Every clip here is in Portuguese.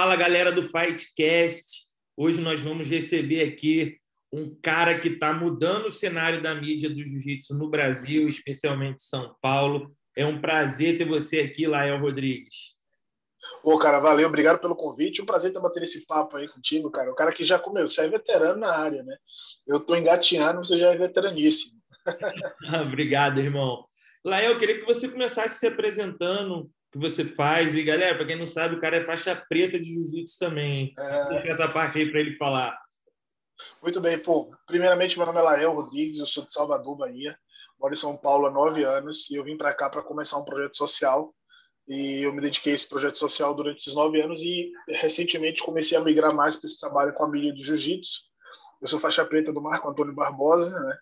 Fala galera do Fightcast. Hoje nós vamos receber aqui um cara que está mudando o cenário da mídia do jiu-jitsu no Brasil, especialmente São Paulo. É um prazer ter você aqui, Lael Rodrigues. Ô, cara, valeu, obrigado pelo convite. Um prazer estar batendo esse papo aí contigo, cara. O cara que já comeu, você é veterano na área, né? Eu tô engatinhando, você já é veteraníssimo. obrigado, irmão. Lael, eu queria que você começasse se apresentando, que você faz. E, galera, para quem não sabe, o cara é faixa preta de jiu-jitsu também. É... Deixa essa parte aí para ele falar. Muito bem, pô. Primeiramente, meu nome é Lael Rodrigues, eu sou de Salvador, Bahia. Moro em São Paulo há nove anos e eu vim para cá para começar um projeto social. E eu me dediquei a esse projeto social durante esses nove anos e recentemente comecei a migrar mais para esse trabalho com a mídia do jiu-jitsu. Eu sou faixa preta do Marco Antônio Barbosa, né?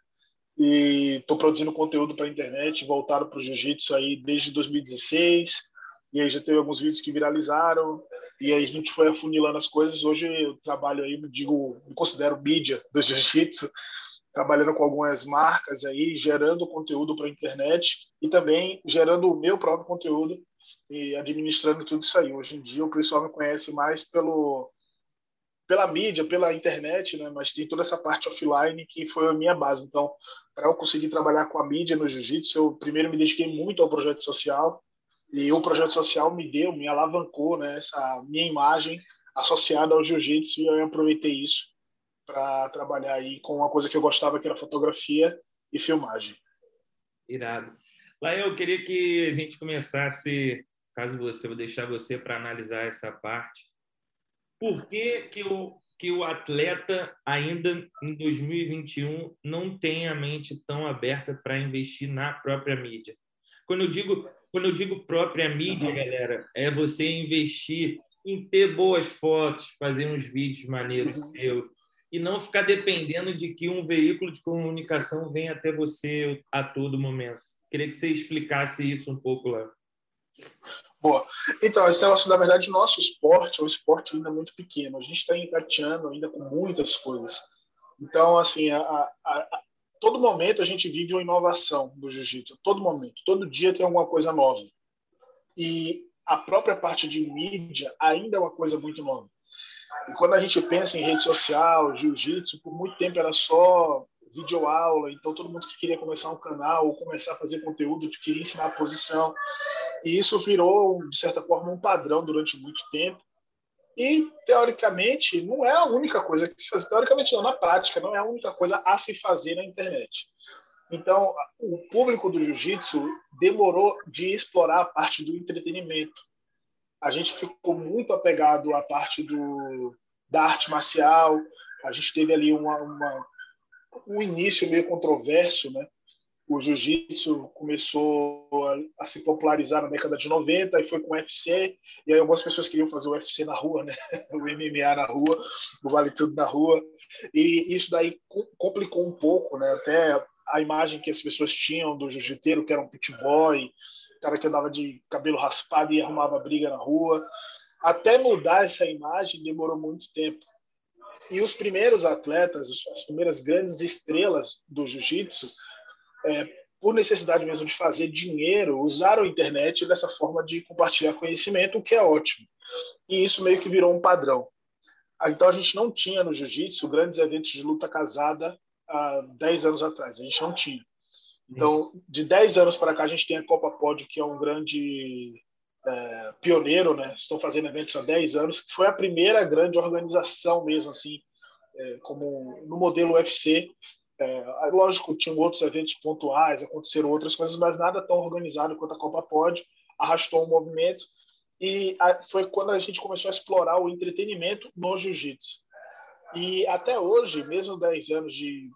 E estou produzindo conteúdo para a internet voltado para o jiu-jitsu aí desde 2016. E aí já teve alguns vídeos que viralizaram. E aí a gente foi afunilando as coisas. Hoje eu trabalho aí, digo, me considero mídia do jiu-jitsu trabalhando com algumas marcas aí, gerando conteúdo para a internet e também gerando o meu próprio conteúdo e administrando tudo isso aí. Hoje em dia o pessoal me conhece mais pelo pela mídia, pela internet, né? Mas tem toda essa parte offline que foi a minha base. Então, para eu conseguir trabalhar com a mídia no jiu-jitsu, eu primeiro me dediquei muito ao projeto social e o projeto social me deu, me alavancou, né? Essa minha imagem associada ao jiu-jitsu e eu aproveitei isso para trabalhar aí com uma coisa que eu gostava, que era fotografia e filmagem. Irado. Lá eu queria que a gente começasse, caso você, vou deixar você para analisar essa parte. Por que, que, o, que o atleta, ainda em 2021, não tem a mente tão aberta para investir na própria mídia? Quando eu digo, quando eu digo própria mídia, galera, é você investir em ter boas fotos, fazer uns vídeos maneiros seus, e não ficar dependendo de que um veículo de comunicação venha até você a todo momento. Queria que você explicasse isso um pouco lá. Boa. Então, esse negócio, na verdade, nosso esporte é um esporte ainda muito pequeno. A gente está engateando ainda com muitas coisas. Então, assim, a, a, a, todo momento a gente vive uma inovação do jiu-jitsu. Todo momento. Todo dia tem alguma coisa nova. E a própria parte de mídia ainda é uma coisa muito nova. E quando a gente pensa em rede social, jiu-jitsu, por muito tempo era só videoaula, então todo mundo que queria começar um canal ou começar a fazer conteúdo queria ensinar a posição. E isso virou, de certa forma, um padrão durante muito tempo. E, teoricamente, não é a única coisa que se faz. Teoricamente, não, na prática, não é a única coisa a se fazer na internet. Então, o público do jiu-jitsu demorou de explorar a parte do entretenimento a gente ficou muito apegado à parte do, da arte marcial. A gente teve ali uma, uma um início meio controverso, né? O jiu-jitsu começou a, a, se popularizar na década de 90 e foi com o UFC. E aí algumas pessoas queriam fazer o UFC na rua, né? O MMA na rua, o Vale Tudo na rua. E isso daí complicou um pouco, né? Até a imagem que as pessoas tinham do jiu-jiteiro, que era um pit boy, cara que andava de cabelo raspado e arrumava briga na rua. Até mudar essa imagem demorou muito tempo. E os primeiros atletas, as primeiras grandes estrelas do jiu-jitsu, é, por necessidade mesmo de fazer dinheiro, usaram a internet dessa forma de compartilhar conhecimento, o que é ótimo. E isso meio que virou um padrão. Então a gente não tinha no jiu-jitsu grandes eventos de luta casada há 10 anos atrás. A gente não tinha. Então, de 10 anos para cá, a gente tem a Copa Pod, que é um grande é, pioneiro, né? Estão fazendo eventos há 10 anos. Foi a primeira grande organização mesmo, assim, é, como no modelo UFC. É, lógico, tinham outros eventos pontuais, aconteceram outras coisas, mas nada tão organizado quanto a Copa Pod. Arrastou um movimento e a, foi quando a gente começou a explorar o entretenimento no jiu-jitsu. E até hoje, mesmo 10 anos de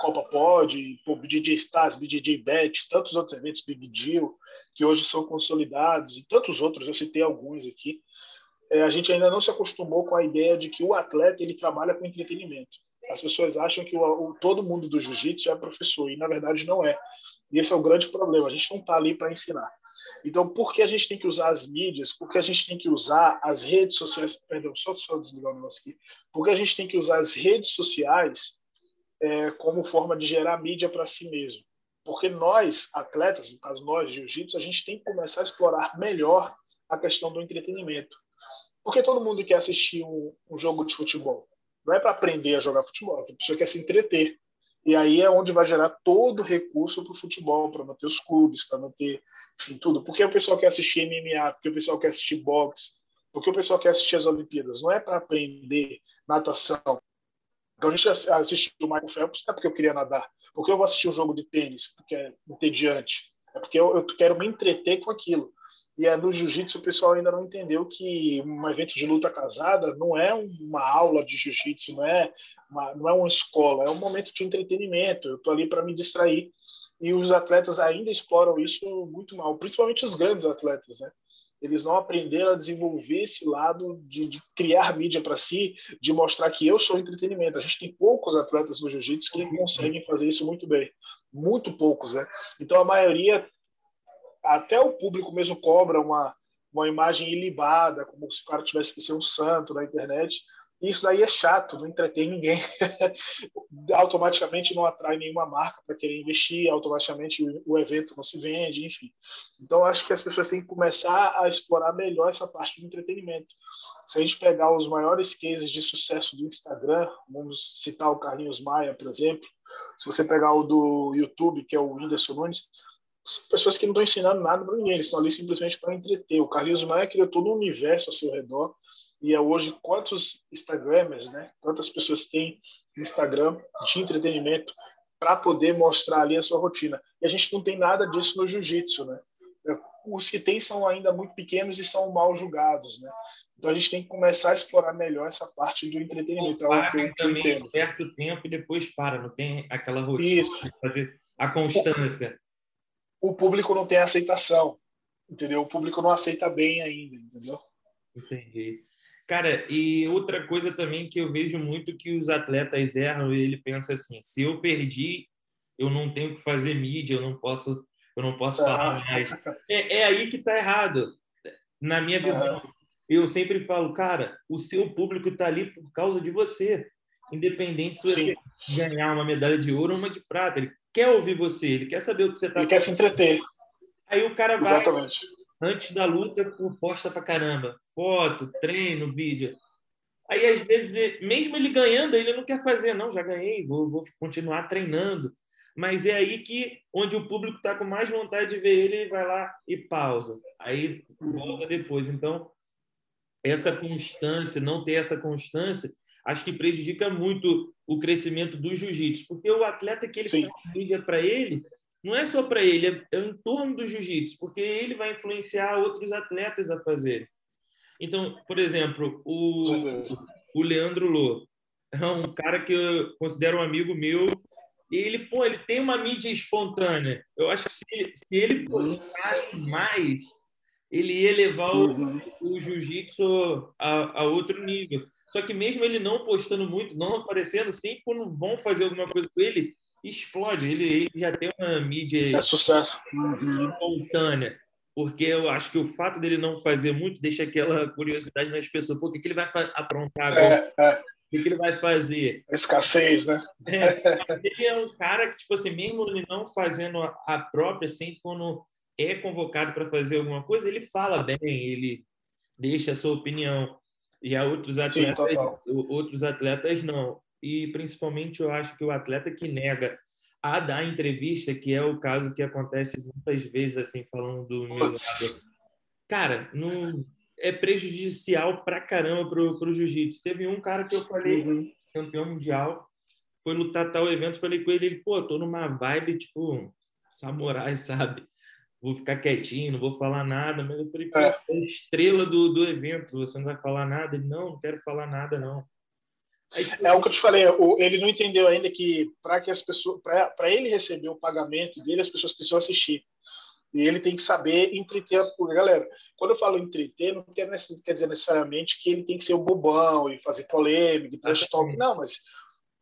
Copa Pod, DJ Stars, BJJ Bet, tantos outros eventos, Big Deal, que hoje são consolidados, e tantos outros, eu citei alguns aqui, é, a gente ainda não se acostumou com a ideia de que o atleta ele trabalha com entretenimento. As pessoas acham que o, o todo mundo do jiu-jitsu é professor, e na verdade não é. E esse é o grande problema, a gente não está ali para ensinar. Então, por que a gente tem que usar as mídias? Por que a gente tem que usar as redes sociais? Perdão, só, só desligar o negócio aqui. Por que a gente tem que usar as redes sociais é, como forma de gerar mídia para si mesmo. Porque nós, atletas, no caso nós, jiu-jitsu, a gente tem que começar a explorar melhor a questão do entretenimento. Porque todo mundo quer assistir um, um jogo de futebol. Não é para aprender a jogar futebol, a pessoa quer se entreter. E aí é onde vai gerar todo o recurso para o futebol, para manter os clubes, para manter, enfim, tudo. Porque o pessoal quer assistir MMA, porque o pessoal quer assistir boxe, porque o pessoal quer assistir as Olimpíadas. Não é para aprender natação. Então a gente assistiu o Michael Phelps, não é porque eu queria nadar. Porque eu vou assistir um jogo de tênis, porque é entediante. É porque eu, eu quero me entreter com aquilo. E é, no jiu-jitsu o pessoal ainda não entendeu que um evento de luta casada não é uma aula de jiu-jitsu, não é uma, não é uma escola, é um momento de entretenimento. Eu estou ali para me distrair. E os atletas ainda exploram isso muito mal, principalmente os grandes atletas, né? Eles não aprenderam a desenvolver esse lado de, de criar mídia para si, de mostrar que eu sou entretenimento. A gente tem poucos atletas no jiu-jitsu que conseguem fazer isso muito bem. Muito poucos, né? Então a maioria até o público mesmo cobra uma, uma imagem ilibada, como se o cara tivesse que ser um santo na internet. Isso daí é chato, não entretém ninguém. automaticamente não atrai nenhuma marca para querer investir, automaticamente o evento não se vende, enfim. Então, acho que as pessoas têm que começar a explorar melhor essa parte do entretenimento. Se a gente pegar os maiores cases de sucesso do Instagram, vamos citar o Carlinhos Maia, por exemplo, se você pegar o do YouTube, que é o Whindersson Nunes, pessoas que não estão ensinando nada para ninguém, eles estão ali simplesmente para entreter. O Carlinhos Maia criou todo um universo ao seu redor e é hoje quantos Instagramers, né? Quantas pessoas têm Instagram de entretenimento para poder mostrar ali a sua rotina. E a gente não tem nada disso no jiu-jitsu, né? Os que tem são ainda muito pequenos e são mal julgados, né? Então a gente tem que começar a explorar melhor essa parte do entretenimento. Ou fazem é também um certo tempo e depois para, não tem aquela rotina Isso. fazer a constância o público não tem aceitação, entendeu? O público não aceita bem ainda, entendeu? Entendi. Cara, e outra coisa também que eu vejo muito que os atletas erram, ele pensa assim: se eu perdi, eu não tenho que fazer mídia, eu não posso, eu não posso ah. falar mais. É, é, aí que está errado, na minha visão. Ah. Eu sempre falo, cara, o seu público está ali por causa de você, independente se você Sim. ganhar uma medalha de ouro ou uma de prata. Ele quer ouvir você, ele quer saber o que você está Ele quer se entreter. Aí o cara vai, Exatamente. antes da luta, posta pra caramba. Foto, treino, vídeo. Aí, às vezes, mesmo ele ganhando, ele não quer fazer. Não, já ganhei, vou, vou continuar treinando. Mas é aí que, onde o público está com mais vontade de ver ele, ele vai lá e pausa. Aí volta depois. Então, essa constância, não ter essa constância, acho que prejudica muito o crescimento do jiu-jitsu, porque o atleta que ele Sim. mídia para ele não é só para ele, é, é em torno do jiu-jitsu, porque ele vai influenciar outros atletas a fazerem. Então, por exemplo, o, o Leandro Lô é um cara que eu considero um amigo meu e ele, pô, ele tem uma mídia espontânea. Eu acho que se, se ele postasse mais, ele ia levar o, uhum. o jiu-jitsu a, a outro nível. Só que mesmo ele não postando muito, não aparecendo, sempre quando vão fazer alguma coisa com ele, explode. Ele, ele já tem uma mídia é sucesso. espontânea. Porque eu acho que o fato dele não fazer muito deixa aquela curiosidade nas pessoas. Pô, o que, que ele vai aprontar agora? É, é. O que, que ele vai fazer? Escassez, né? É, mas ele é um cara que, tipo assim, mesmo ele não fazendo a própria, sempre quando é convocado para fazer alguma coisa, ele fala bem, ele deixa a sua opinião. Já outros atletas, Sim, outros atletas não. E principalmente eu acho que o atleta que nega a dar entrevista, que é o caso que acontece muitas vezes assim falando do meu lado. Cara, não é prejudicial pra caramba pro, pro jiu-jitsu. Teve um cara que eu falei, uhum. campeão mundial, foi lutar tal evento, falei com ele, ele, pô, tô numa vibe tipo samurai, sabe? Vou ficar quietinho, não vou falar nada. Mas eu falei, é. é estrela do, do evento, você não vai falar nada? Ele, não, não quero falar nada, não. Aí, tipo, é o que eu te falei, ele não entendeu ainda que para que as pessoas, para ele receber o pagamento dele, as pessoas precisam assistir. E ele tem que saber entreter a galera. Quando eu falo entreter, não quer, quer dizer necessariamente que ele tem que ser o bobão e fazer polêmica, trash talk, não, mas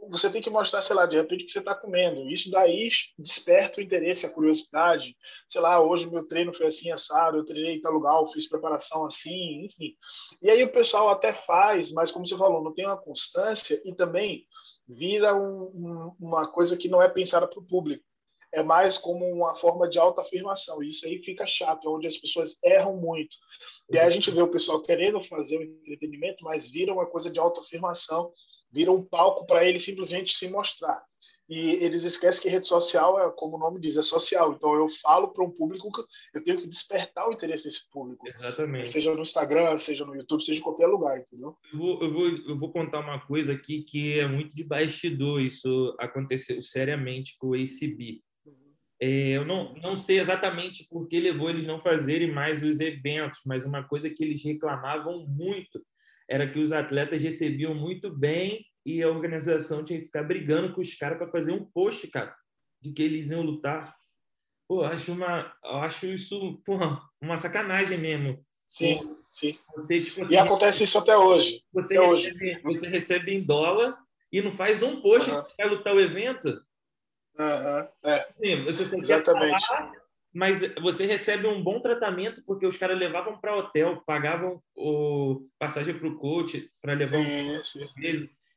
você tem que mostrar, sei lá, de repente, o que você está comendo. Isso daí desperta o interesse, a curiosidade. Sei lá, hoje meu treino foi assim, assado, eu treinei em tal lugar, fiz preparação assim, enfim. E aí o pessoal até faz, mas como você falou, não tem uma constância e também vira um, um, uma coisa que não é pensada para o público. é mais como uma forma de autoafirmação. Isso aí fica chato, é onde as pessoas erram muito. E aí a gente vê o pessoal querendo fazer o entretenimento, mas vira uma coisa de autoafirmação, vira um palco para ele simplesmente se mostrar e eles esquecem que rede social é, como o nome diz, é social. Então eu falo para um público que eu tenho que despertar o interesse desse público. Exatamente. Seja no Instagram, seja no YouTube, seja em qualquer lugar, entendeu? Eu vou, eu vou, eu vou contar uma coisa aqui que é muito de bastidor. Isso aconteceu seriamente com o ACB. É, eu não, não sei exatamente por que levou eles não fazerem mais os eventos, mas uma coisa que eles reclamavam muito era que os atletas recebiam muito bem e a organização tinha que ficar brigando com os caras para fazer um post, cara, de que eles iam lutar. Pô, acho uma, acho isso, porra, uma sacanagem mesmo. Sim, sim. Você, tipo, assim, e acontece isso até hoje. Você, até recebe, hoje. você recebe em dólar e não faz um post uhum. para lutar o evento. Uhum. É. Sim, você Exatamente. Falar, mas você recebe um bom tratamento porque os caras levavam para hotel, pagavam o passagem para o coach para levar sim, um sim.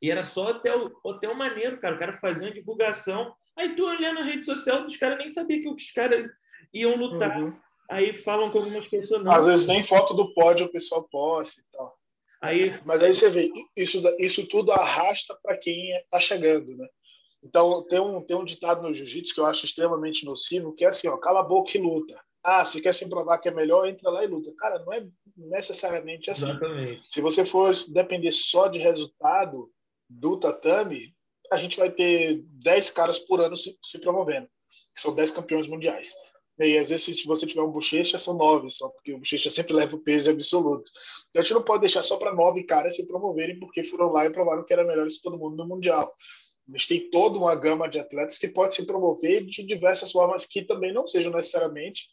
E era só hotel, hotel maneiro, cara. O cara fazia uma divulgação. Aí tu olhando a rede social dos caras, nem sabia que os caras iam lutar. Uhum. Aí falam com algumas pessoas. Não. Às vezes nem foto do pódio o pessoal posta e tal. Aí, Mas aí você vê, isso, isso tudo arrasta para quem está chegando, né? Então, tem um, tem um ditado no jiu-jitsu que eu acho extremamente nocivo, que é assim, ó, cala a boca e luta. Ah, se quer se provar que é melhor, entra lá e luta. Cara, não é necessariamente assim. Exatamente. Se você for depender só de resultado, do tatame, a gente vai ter 10 caras por ano se, se promovendo, que são 10 campeões mundiais. E às vezes, se você tiver um bochecha, são nove só, porque o bochecha sempre leva o peso absoluto. Então a gente não pode deixar só para nove caras se promoverem, porque foram lá e provaram que era melhor isso todo mundo no Mundial. A gente tem toda uma gama de atletas que pode se promover de diversas formas que também não sejam necessariamente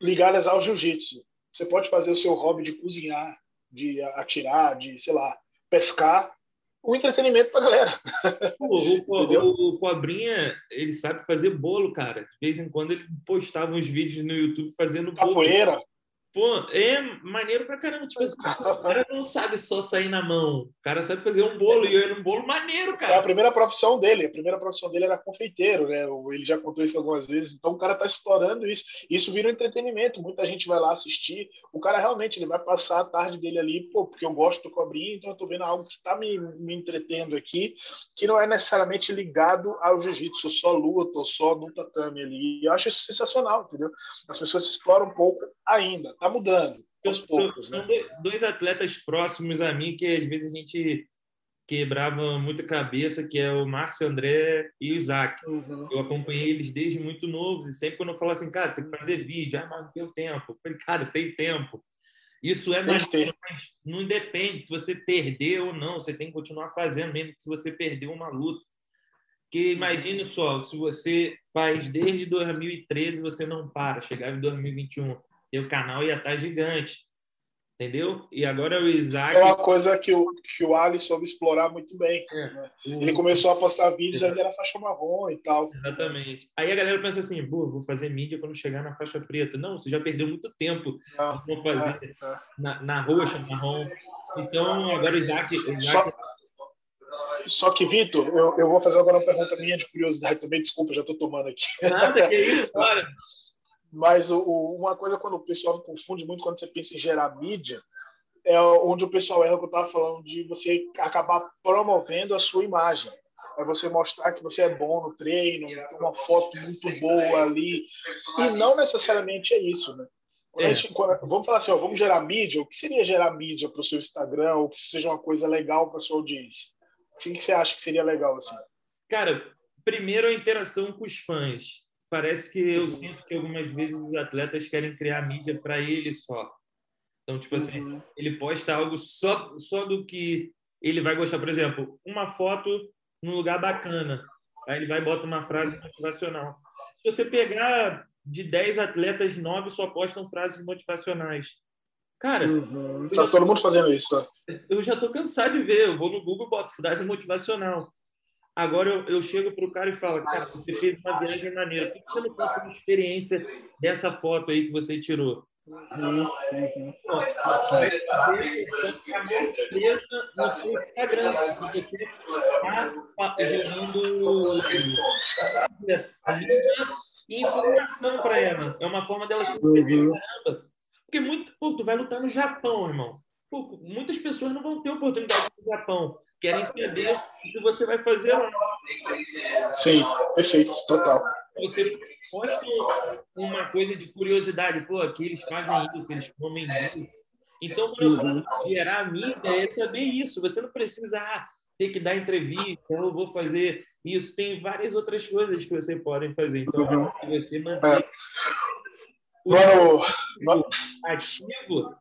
ligadas ao jiu-jitsu. Você pode fazer o seu hobby de cozinhar, de atirar, de, sei lá, pescar, o entretenimento pra galera. O, o, o, Cobrinha, ele sabe fazer bolo, cara. De vez em quando ele postava uns vídeos no YouTube fazendo bolo. Capoeira. Pô, é maneiro pra caramba. Tipo assim, o cara não sabe só sair na mão. O cara sabe fazer um bolo e era um bolo maneiro, cara. É a primeira profissão dele. A primeira profissão dele era confeiteiro, né? Ele já contou isso algumas vezes. Então o cara tá explorando isso. Isso vira um entretenimento. Muita gente vai lá assistir. O cara realmente ele vai passar a tarde dele ali, pô, porque eu gosto do cobrinha, então eu tô vendo algo que tá me, me entretendo aqui, que não é necessariamente ligado ao jiu-jitsu, só luta ou só no tatame ali. E eu acho isso sensacional, entendeu? As pessoas exploram um pouco ainda. Tá mudando aos poucos. São né? dois atletas próximos a mim que às vezes a gente quebrava muita cabeça, que é o Márcio André e o Isaac. Uhum. Eu acompanhei eles desde muito novos e sempre quando eu falo assim, cara, tem que fazer vídeo, ah, mas não tem tempo. Eu falei, cara, tem tempo. Isso é mais, mas não depende se você perder ou não, você tem que continuar fazendo, mesmo se você perder uma luta. Porque imagine só, se você faz desde 2013, você não para, chegar em 2021 e o canal ia estar gigante. Entendeu? E agora o Isaac. É uma coisa que o, que o Ali soube explorar muito bem. É, né? Ele começou a postar vídeos ainda era faixa marrom e tal. Exatamente. Aí a galera pensa assim: vou fazer mídia quando chegar na faixa preta. Não, você já perdeu muito tempo não, não fazer é, é. Na, na roxa, marrom. Então, agora o Isaac. O Isaac... Só... Só que, Vitor, eu, eu vou fazer agora uma pergunta minha de curiosidade também. Desculpa, já estou tomando aqui. Nada, que isso, olha. Mas o, uma coisa quando o pessoal confunde muito quando você pensa em gerar mídia, é onde o pessoal erra o que eu estava falando de você acabar promovendo a sua imagem. É você mostrar que você é bom no treino, uma foto muito boa ali. E não necessariamente é isso, né? É. Gente, quando, vamos falar assim, ó, vamos gerar mídia. O que seria gerar mídia para o seu Instagram? Ou que seja uma coisa legal para sua audiência? O que você acha que seria legal assim? Cara, primeiro a interação com os fãs parece que eu sinto que algumas vezes os atletas querem criar mídia para ele só. Então, tipo assim, uhum. ele posta algo só, só do que ele vai gostar. Por exemplo, uma foto num lugar bacana. Aí ele vai e bota uma frase motivacional. Se você pegar de 10 atletas, 9 só postam frases motivacionais. Cara, uhum. tá todo mundo fazendo isso. Né? Eu já tô cansado de ver. Eu vou no Google e boto frase motivacional. Agora eu, eu chego para o cara e falo, cara, você fez uma viagem maneira. Por que você não conta uma experiência dessa foto aí que você tirou? Uhum, uhum. Vai fazer ficar mais presa no seu Instagram, você está gerando mano. É uma forma dela se uhum. Porque muito, pô, tu vai lutar no Japão, irmão. Pô, muitas pessoas não vão ter oportunidade no Japão. Querem saber o que você vai fazer lá. Sim, perfeito, total. Você posta uma coisa de curiosidade. Pô, aqui eles fazem isso, eles comem isso. Então, quando uhum. gerar a mídia, é saber isso. Você não precisa ah, ter que dar entrevista, eu vou fazer isso. Tem várias outras coisas que você pode fazer. Então, uhum. você manter é. o ativo,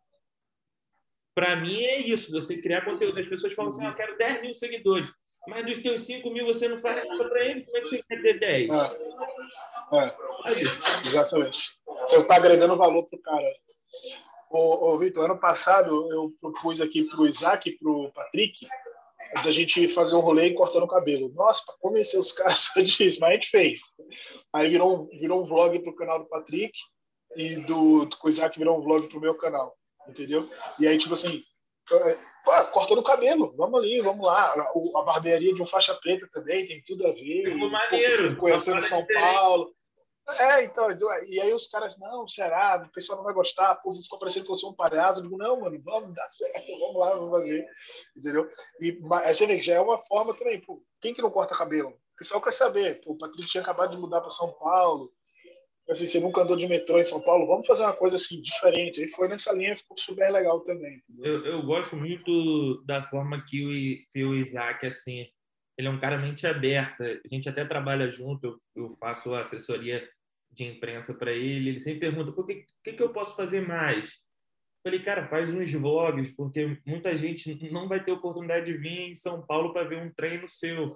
para mim é isso. Você criar conteúdo. As pessoas falam assim, ah, eu quero 10 mil seguidores. Mas dos teus 5 mil você não faz nada para eles, como é que você quer ter 10? É. É. Exatamente. Você está agregando valor para o cara. Ô, ô Vitor, ano passado eu propus aqui para o Isaac e para o Patrick da gente fazer um rolê cortando o cabelo. Nossa, para convencer os caras disso, mas a gente fez. Aí virou, virou um vlog para o canal do Patrick e do, do Isaac virou um vlog para o meu canal, entendeu? E aí, tipo assim, é, cortando o cabelo, vamos ali, vamos lá. A, barbearia de um faixa preta também tem tudo a ver. Ficou maneiro. Conhecendo São diferente. Paulo. É, então, e aí os caras, não, será? O pessoal não vai gostar, pô, ficou parecendo que eu sou um palhaço. Eu digo, não, mano, vamos dar certo, vamos lá, vamos fazer, entendeu? E aí você vê que já é uma forma também, pô, quem que não corta cabelo? O pessoal quer saber, pô, o Patrick tinha acabado de mudar para São Paulo, assim, você nunca andou de metrô em São Paulo, vamos fazer uma coisa assim, diferente. E foi nessa linha, ficou super legal também. Eu, eu gosto muito da forma que o, que o Isaac, assim, ele é um cara mente aberta. A gente até trabalha junto, eu, eu faço assessoria de imprensa para ele. Ele sempre pergunta: por que, que, que eu posso fazer mais? Falei, cara, faz uns vlogs, porque muita gente não vai ter oportunidade de vir em São Paulo para ver um treino seu.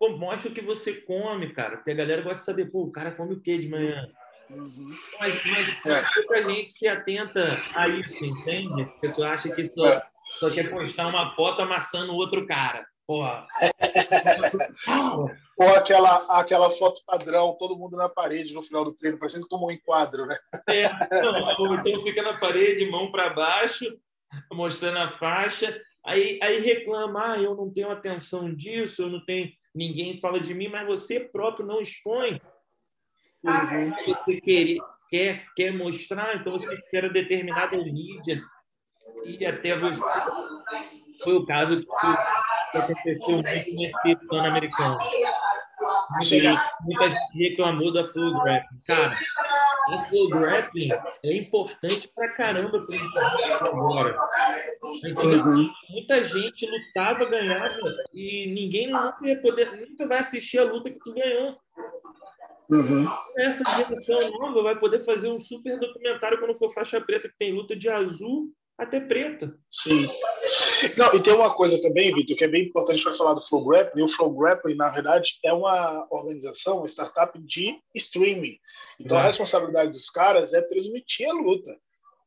Pô, mostra o que você come, cara, porque a galera gosta de saber, pô, o cara come o quê de manhã? Uhum. Mas, mas é. pouca gente se atenta a isso, entende? A pessoa acha que só, é. só quer postar uma foto amassando outro cara. Porra. Ou aquela, aquela foto padrão, todo mundo na parede no final do treino, parecendo que tomou um enquadro, né? É, não, então fica na parede, mão para baixo, mostrando a faixa, aí, aí reclama, ah, eu não tenho atenção disso, eu não tenho, ninguém fala de mim, mas você próprio não expõe. Uhum. Você quer, quer, quer mostrar, então você espera determinada mídia e até você. Foi o caso que aconteceu muito nesse plano americano. Muita, gente reclamou da Flow Grappling. Cara, o Flow Grappling é importante pra caramba para eles agora. Uhum. Muita gente lutava, ganhava e ninguém nunca ia poder, nunca vai assistir a luta que tu ganhou. Uhum. Essa geração nova vai poder fazer um super documentário quando for faixa preta, que tem luta de azul até preta. Sim. Não, e tem uma coisa também, Vitor, que é bem importante para falar do Flow Grappling. O Flow Grappling, na verdade, é uma organização, uma startup de streaming. Então, a responsabilidade dos caras é transmitir a luta.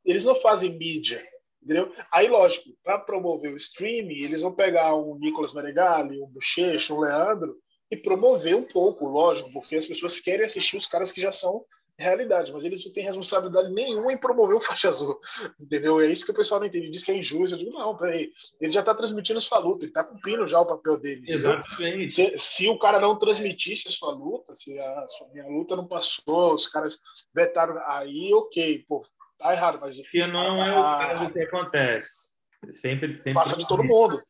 Eles não fazem mídia, entendeu? Aí, lógico, para promover o streaming, eles vão pegar um Nicolas Meregali, um Bochecha, um Leandro e promover um pouco, lógico, porque as pessoas querem assistir os caras que já são realidade, mas eles não têm responsabilidade nenhuma em promover o faixa azul, entendeu? É isso que o pessoal não entende, diz que é injusto, eu digo, não, peraí, ele já está transmitindo sua luta, ele está cumprindo já o papel dele. Exatamente. Se, se, o cara não transmitisse a sua luta, se a sua minha luta não passou, os caras vetaram, aí ok, pô, tá errado, mas... Que não é o caso que acontece. Sempre, sempre passa de todo mundo.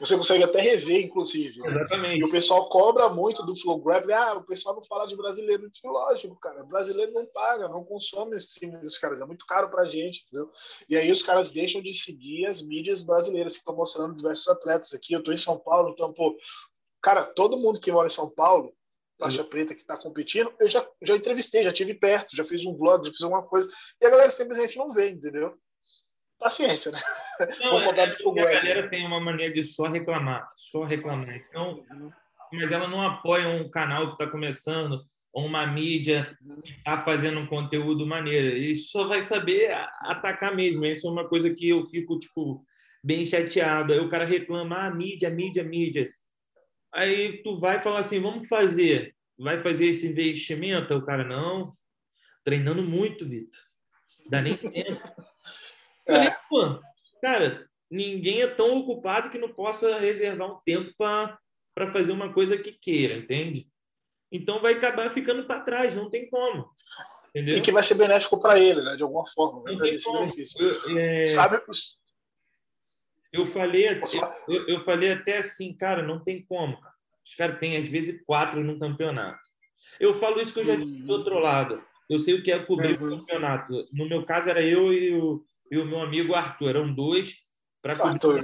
Você consegue até rever, inclusive. Exatamente. E o pessoal cobra muito do Flow Grab. Ah, o pessoal não fala de brasileiro. Digo, lógico, cara. Brasileiro não paga, não consome o streaming dos caras. É muito caro pra gente, entendeu? E aí os caras deixam de seguir as mídias brasileiras que estão mostrando diversos atletas aqui. Eu tô em São Paulo, então, pô, cara, todo mundo que mora em São Paulo, faixa preta que está competindo, eu já, já entrevistei, já tive perto, já fiz um vlog, já fiz alguma coisa, e a galera simplesmente não vê, entendeu? paciência, né? Não, é, é a galera tem uma mania de só reclamar, só reclamar. Então, mas ela não apoia um canal que está começando ou uma mídia que está fazendo um conteúdo maneiro. Ele só vai saber atacar mesmo. Isso é uma coisa que eu fico tipo bem chateado. Aí o cara reclama, ah, mídia, mídia, mídia. Aí tu vai falar assim, vamos fazer, vai fazer esse investimento? Aí o cara não, treinando muito, Vitor. Dá nem tempo. É. Falei, cara, ninguém é tão ocupado que não possa reservar um tempo para fazer uma coisa que queira, entende? Então vai acabar ficando para trás, não tem como. Entendeu? E que vai ser benéfico para ele, né? De alguma forma. Vai trazer esse benefício. Eu, é... Sabe? Eu falei, eu, eu, falei até assim, cara, não tem como. Os caras têm, às vezes, quatro no campeonato. Eu falo isso que eu já disse do outro lado. Eu sei o que é cobrir uhum. o campeonato. No meu caso, era eu e o, e o meu amigo Arthur. Eram dois para cobrir,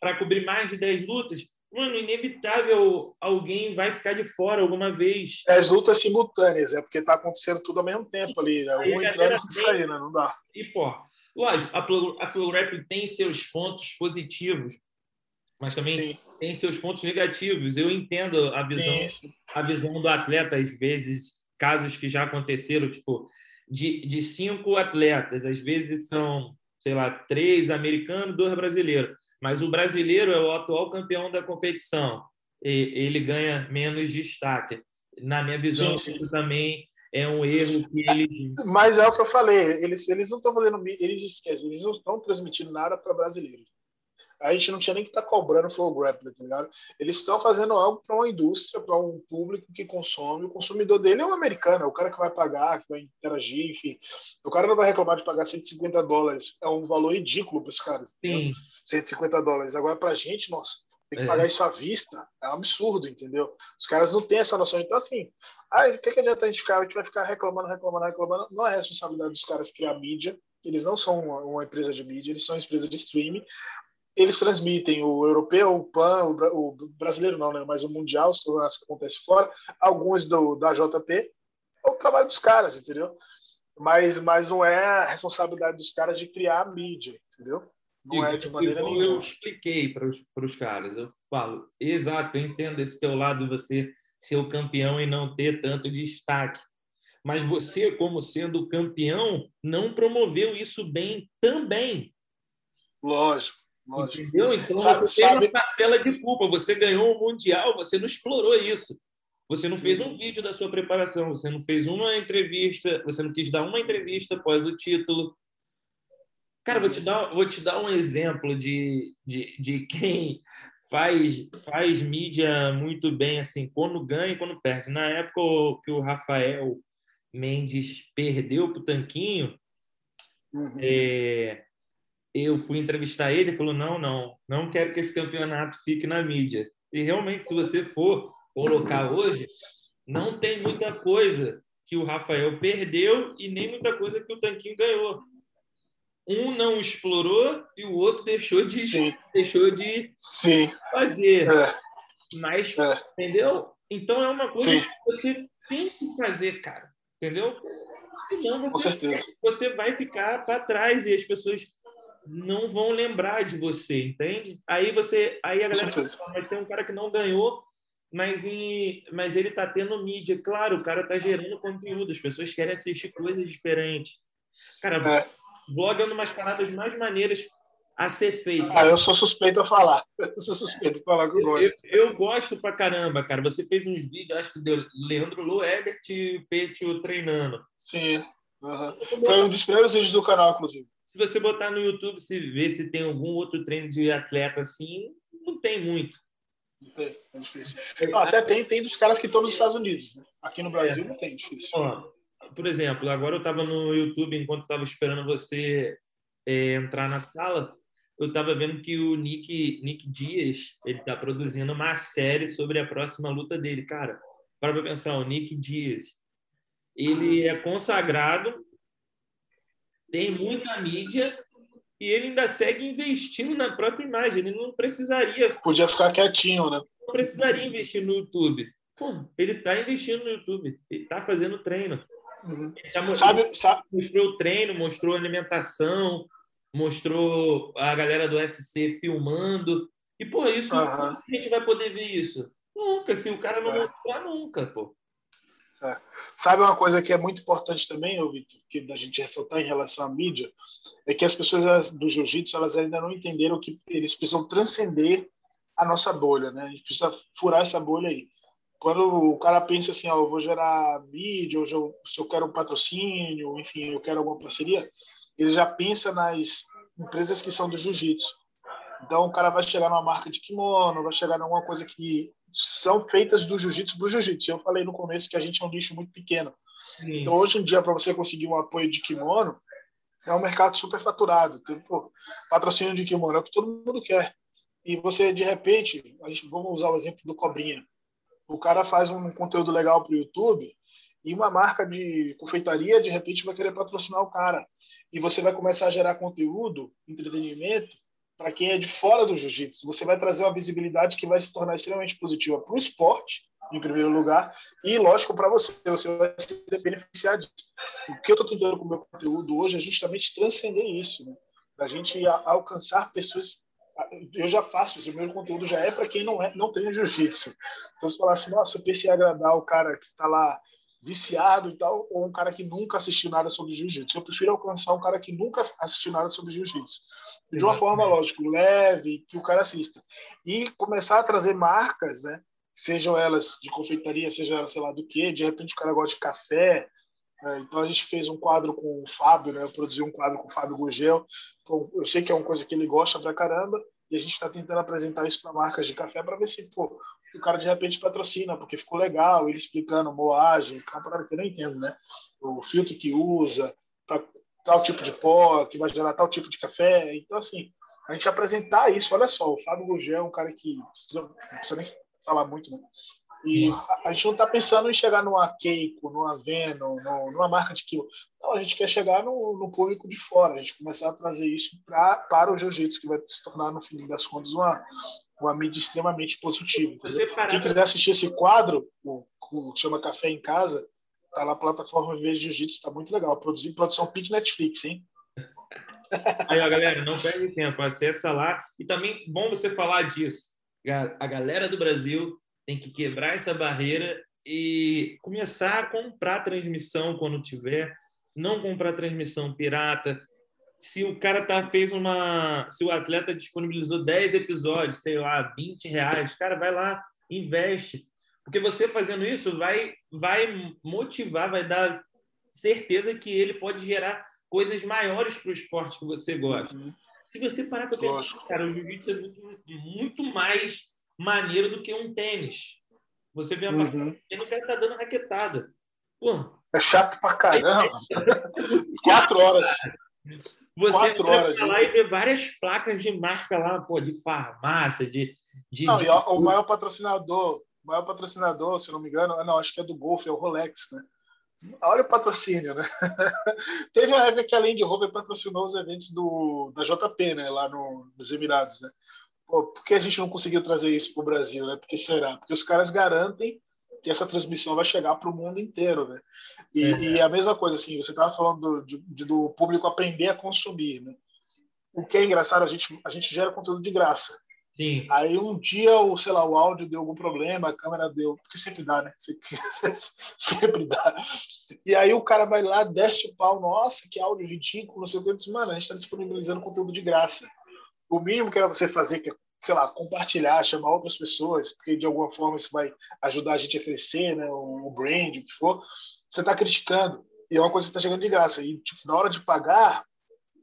para cobrir mais de 10 lutas. Mano, inevitável alguém vai ficar de fora alguma vez. As lutas simultâneas, é porque tá acontecendo tudo ao mesmo tempo ali, né? Um entrando e saindo, não dá. E, pô, lógico, a, a Flow Rap tem seus pontos positivos, mas também sim. tem seus pontos negativos. Eu entendo a visão, sim. a visão do atleta, às vezes, casos que já aconteceram, tipo, de, de cinco atletas, às vezes são, sei lá, três americanos, dois brasileiros mas o brasileiro é o atual campeão da competição. E ele ganha menos destaque. Na minha visão, sim, sim. isso também é um erro que eles. Mas é o que eu falei, eles, eles não estão fazendo. Eles esquecem, eles não estão transmitindo nada para brasileiros a gente não tinha nem que estar tá cobrando flow grappler, tá ligado? Eles estão fazendo algo para uma indústria, para um público que consome. O consumidor dele é um americano, é o cara que vai pagar, que vai interagir, enfim. O cara não vai reclamar de pagar 150 dólares. É um valor ridículo para os caras. Sim. 150 dólares. Agora, para a gente, nossa, tem que é. pagar isso à vista. É um absurdo, entendeu? Os caras não têm essa noção. Então, assim, aí, o que, que adianta a gente ficar? A gente vai ficar reclamando, reclamando, reclamando. Não é responsabilidade dos caras criar mídia. Eles não são uma, uma, empresa de mídia, eles são uma empresa de streaming eles transmitem o europeu, o PAN, o, o brasileiro não, né? mas o mundial, os campeonatos que acontecem fora, alguns do, da JP, é o trabalho dos caras, entendeu? Mas, mas não é a responsabilidade dos caras de criar a mídia, entendeu? Não é de maneira nenhuma. Eu expliquei para os, para os caras, eu falo, exato, eu entendo esse teu lado, você ser o campeão e não ter tanto destaque. Mas você, como sendo campeão, não promoveu isso bem também. Lógico. Lógico. Entendeu? Então sabe, você sabe... tem uma parcela de culpa. Você ganhou o Mundial, você não explorou isso. Você não fez um vídeo da sua preparação, você não fez uma entrevista, você não quis dar uma entrevista após o título. Cara, vou te dar, vou te dar um exemplo de, de, de quem faz, faz mídia muito bem, assim, quando ganha e quando perde. Na época que o Rafael Mendes perdeu para o Tanquinho, uhum. é, eu fui entrevistar ele e falou: não, não, não quero que esse campeonato fique na mídia. E realmente, se você for colocar hoje, não tem muita coisa que o Rafael perdeu e nem muita coisa que o Tanquinho ganhou. Um não explorou e o outro deixou de, Sim. deixou de Sim. fazer. É. Mas, é. entendeu? Então é uma coisa Sim. que você tem que fazer, cara. Entendeu? Senão você, você vai ficar para trás e as pessoas não vão lembrar de você, entende? Aí você, aí a galera fala, mas tem um cara que não ganhou, mas em, mas ele tá tendo mídia, claro, o cara tá gerando conteúdo, as pessoas querem assistir coisas diferentes. Cara, é. blog é uma das paradas mais maneiras a ser feito. Ah, eu sou suspeito a falar. Eu sou suspeito a falar que eu gosto. Eu, eu, gosto pra caramba, cara. Você fez uns vídeos, acho que deu Leandro Loebert e Petio treinando. Sim. Uhum. Foi um dos primeiros vídeos do canal, inclusive. Se você botar no YouTube, se ver se tem algum outro treino de atleta assim, não tem muito. Não tem, é difícil. Não, até tem, tem dos caras que estão nos Estados Unidos. Né? Aqui no Brasil é. não tem, difícil. Ó, por exemplo, agora eu estava no YouTube enquanto estava esperando você é, entrar na sala. Eu estava vendo que o Nick, Nick Dias ele está produzindo uma série sobre a próxima luta dele. Cara, para pensar, o Nick Dias ele é consagrado, tem muita mídia e ele ainda segue investindo na própria imagem. Ele não precisaria. Podia ficar quietinho, né? Não precisaria investir no YouTube. Pô, ele está investindo no YouTube, ele está fazendo treino. Uhum. Tá mostrando, sabe, sabe? Mostrou treino, mostrou alimentação, mostrou a galera do UFC filmando. E, pô, isso uhum. a gente vai poder ver isso? Nunca, se o cara não é. mostrar, nunca, pô. É. Sabe uma coisa que é muito importante também, Vitor, que da gente ressaltar em relação à mídia, é que as pessoas do jiu-jitsu elas ainda não entenderam que eles precisam transcender a nossa bolha, né? A gente precisa furar essa bolha aí. Quando o cara pensa assim, ó, eu vou gerar mídia, ou se eu quero um patrocínio, enfim, eu quero alguma parceria, ele já pensa nas empresas que são do jiu-jitsu. Então o cara vai chegar numa marca de kimono, vai chegar em alguma coisa que são feitas do jiu-jitsu para o jiu-jitsu. Eu falei no começo que a gente é um nicho muito pequeno. Sim. Então, hoje em dia, para você conseguir um apoio de kimono, é um mercado super faturado. Tem, pô, patrocínio de kimono é o que todo mundo quer. E você, de repente, a gente, vamos usar o exemplo do Cobrinha. O cara faz um conteúdo legal para o YouTube e uma marca de confeitaria, de repente, vai querer patrocinar o cara. E você vai começar a gerar conteúdo, entretenimento, para quem é de fora do jiu-jitsu. Você vai trazer uma visibilidade que vai se tornar extremamente positiva para o esporte, em primeiro lugar, e, lógico, para você. Você vai se beneficiar disso. O que eu estou tentando com o meu conteúdo hoje é justamente transcender isso, né? da gente alcançar pessoas eu já faço isso, o meu conteúdo já é para quem não é, não tem jiu-jitsu. Então, se falar assim, nossa, eu pensei em agradar o cara que está lá viciado e tal, ou um cara que nunca assistiu nada sobre jiu-jitsu. Eu prefiro alcançar um cara que nunca assistiu nada sobre jiu-jitsu. De uma forma, lógico, leve, que o cara assista. E começar a trazer marcas, né? Sejam elas de confeitaria, seja elas, sei lá, do que. De repente o cara gosta de café. Né? Então a gente fez um quadro com o Fábio, né? Eu produzi um quadro com o Fábio Gugel. Então, eu sei que é uma coisa que ele gosta pra caramba. E a gente está tentando apresentar isso para marcas de café para ver se pô, o cara de repente patrocina, porque ficou legal, ele explicando moagem, é uma parada que eu não entendo, né? O filtro que usa, para tal tipo de pó, que vai gerar tal tipo de café. Então, assim, a gente apresentar isso, olha só, o Fábio Gugel é um cara que não precisa nem falar muito, né? E a, a gente não está pensando em chegar numa Keiko, numa Venom, numa marca de quilo. Não, a gente quer chegar no, no público de fora, a gente começar a trazer isso pra, para o jiu-jitsu, que vai se tornar, no fim das contas, uma, uma mídia extremamente positiva. Quem quiser assistir esse quadro, o, o chama Café em Casa, tá lá na plataforma Veja Jiu-Jitsu, tá muito legal. Produzir produção Pique Netflix, hein? Aí, ó, galera, não perde tempo, acessa lá. E também, bom você falar disso. A galera do Brasil tem que quebrar essa barreira e começar a comprar transmissão quando tiver, não comprar transmissão pirata, se o cara tá, fez uma. Se o atleta disponibilizou 10 episódios, sei lá, 20 reais, cara, vai lá, investe. Porque você fazendo isso vai, vai motivar, vai dar certeza que ele pode gerar coisas maiores para o esporte que você gosta. Uhum. Se você parar para pensar, cara, o jiu-jitsu é muito, muito, mais maneiro do que um tênis. Você vê a uhum. partida, o cara tá dando raquetada. Pô, é chato pra caramba. Quatro horas. Você Quatro horas lá e ver várias placas de marca lá, pô, de farmácia, de. de, não, de... o maior patrocinador, o maior patrocinador, se não me engano, não, acho que é do Golf, é o Rolex, né? Olha o patrocínio, né? Teve uma época que a Land Rover patrocinou os eventos do, da JP, né? Lá no, nos Emirados, né? Pô, por que a gente não conseguiu trazer isso para o Brasil, né? Porque será? Porque os caras garantem que essa transmissão vai chegar para o mundo inteiro, né? E, é. e, a mesma coisa, assim, você estava falando do, de, do público aprender a consumir, né? O que é engraçado, a gente, a gente gera conteúdo de graça. Sim. Aí um dia, o, sei lá, o áudio deu algum problema, a câmera deu, porque sempre dá, né? sempre dá. E aí o cara vai lá, desce o pau, nossa, que áudio ridículo, não sei o que. Eu disse, mano, a gente está disponibilizando conteúdo de graça. O mínimo que era você fazer, que é sei lá, compartilhar, chamar outras pessoas, porque de alguma forma isso vai ajudar a gente a crescer, né? O brand, o que for. Você está criticando e é uma coisa que está chegando de graça. E tipo, na hora de pagar,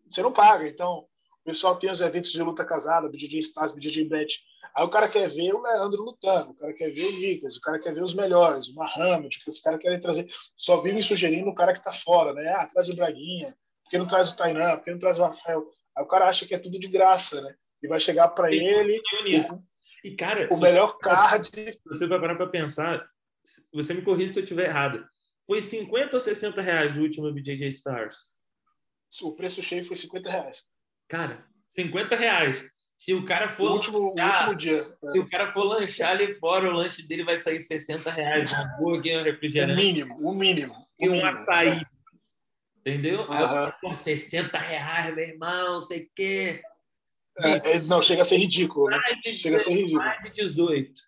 você não paga. Então, o pessoal tem os eventos de luta casada, BJJ Stars, BJJ Bet. Aí o cara quer ver o Leandro lutando, o cara quer ver o Nicas, o cara quer ver os melhores, o Muhammad, que esse cara querem trazer. Só vive sugerindo o cara que está fora, né? Ah, traz o Braguinha, por que não traz o Tainan, por que não traz o Rafael? Aí o cara acha que é tudo de graça, né? E vai chegar para ele o, e cara o melhor card você vai parar para pensar você me corrija se eu estiver errado. Foi 50 ou 60 reais o último BJJ Stars? O preço cheio foi 50 reais. Cara 50 reais. Se o cara for o último, lanchar, o último dia se é. o cara for lanchar ali fora o lanche dele vai sair 60 reais. Um hambúrguer um refrigerante. o mínimo o mínimo e um mínimo, açaí. Entendeu? Uhum. Aí eu, 60 reais meu irmão sei o quê é, é, não, chega a ser ridículo. Né? De, chega a ser ridículo. Mais de 18.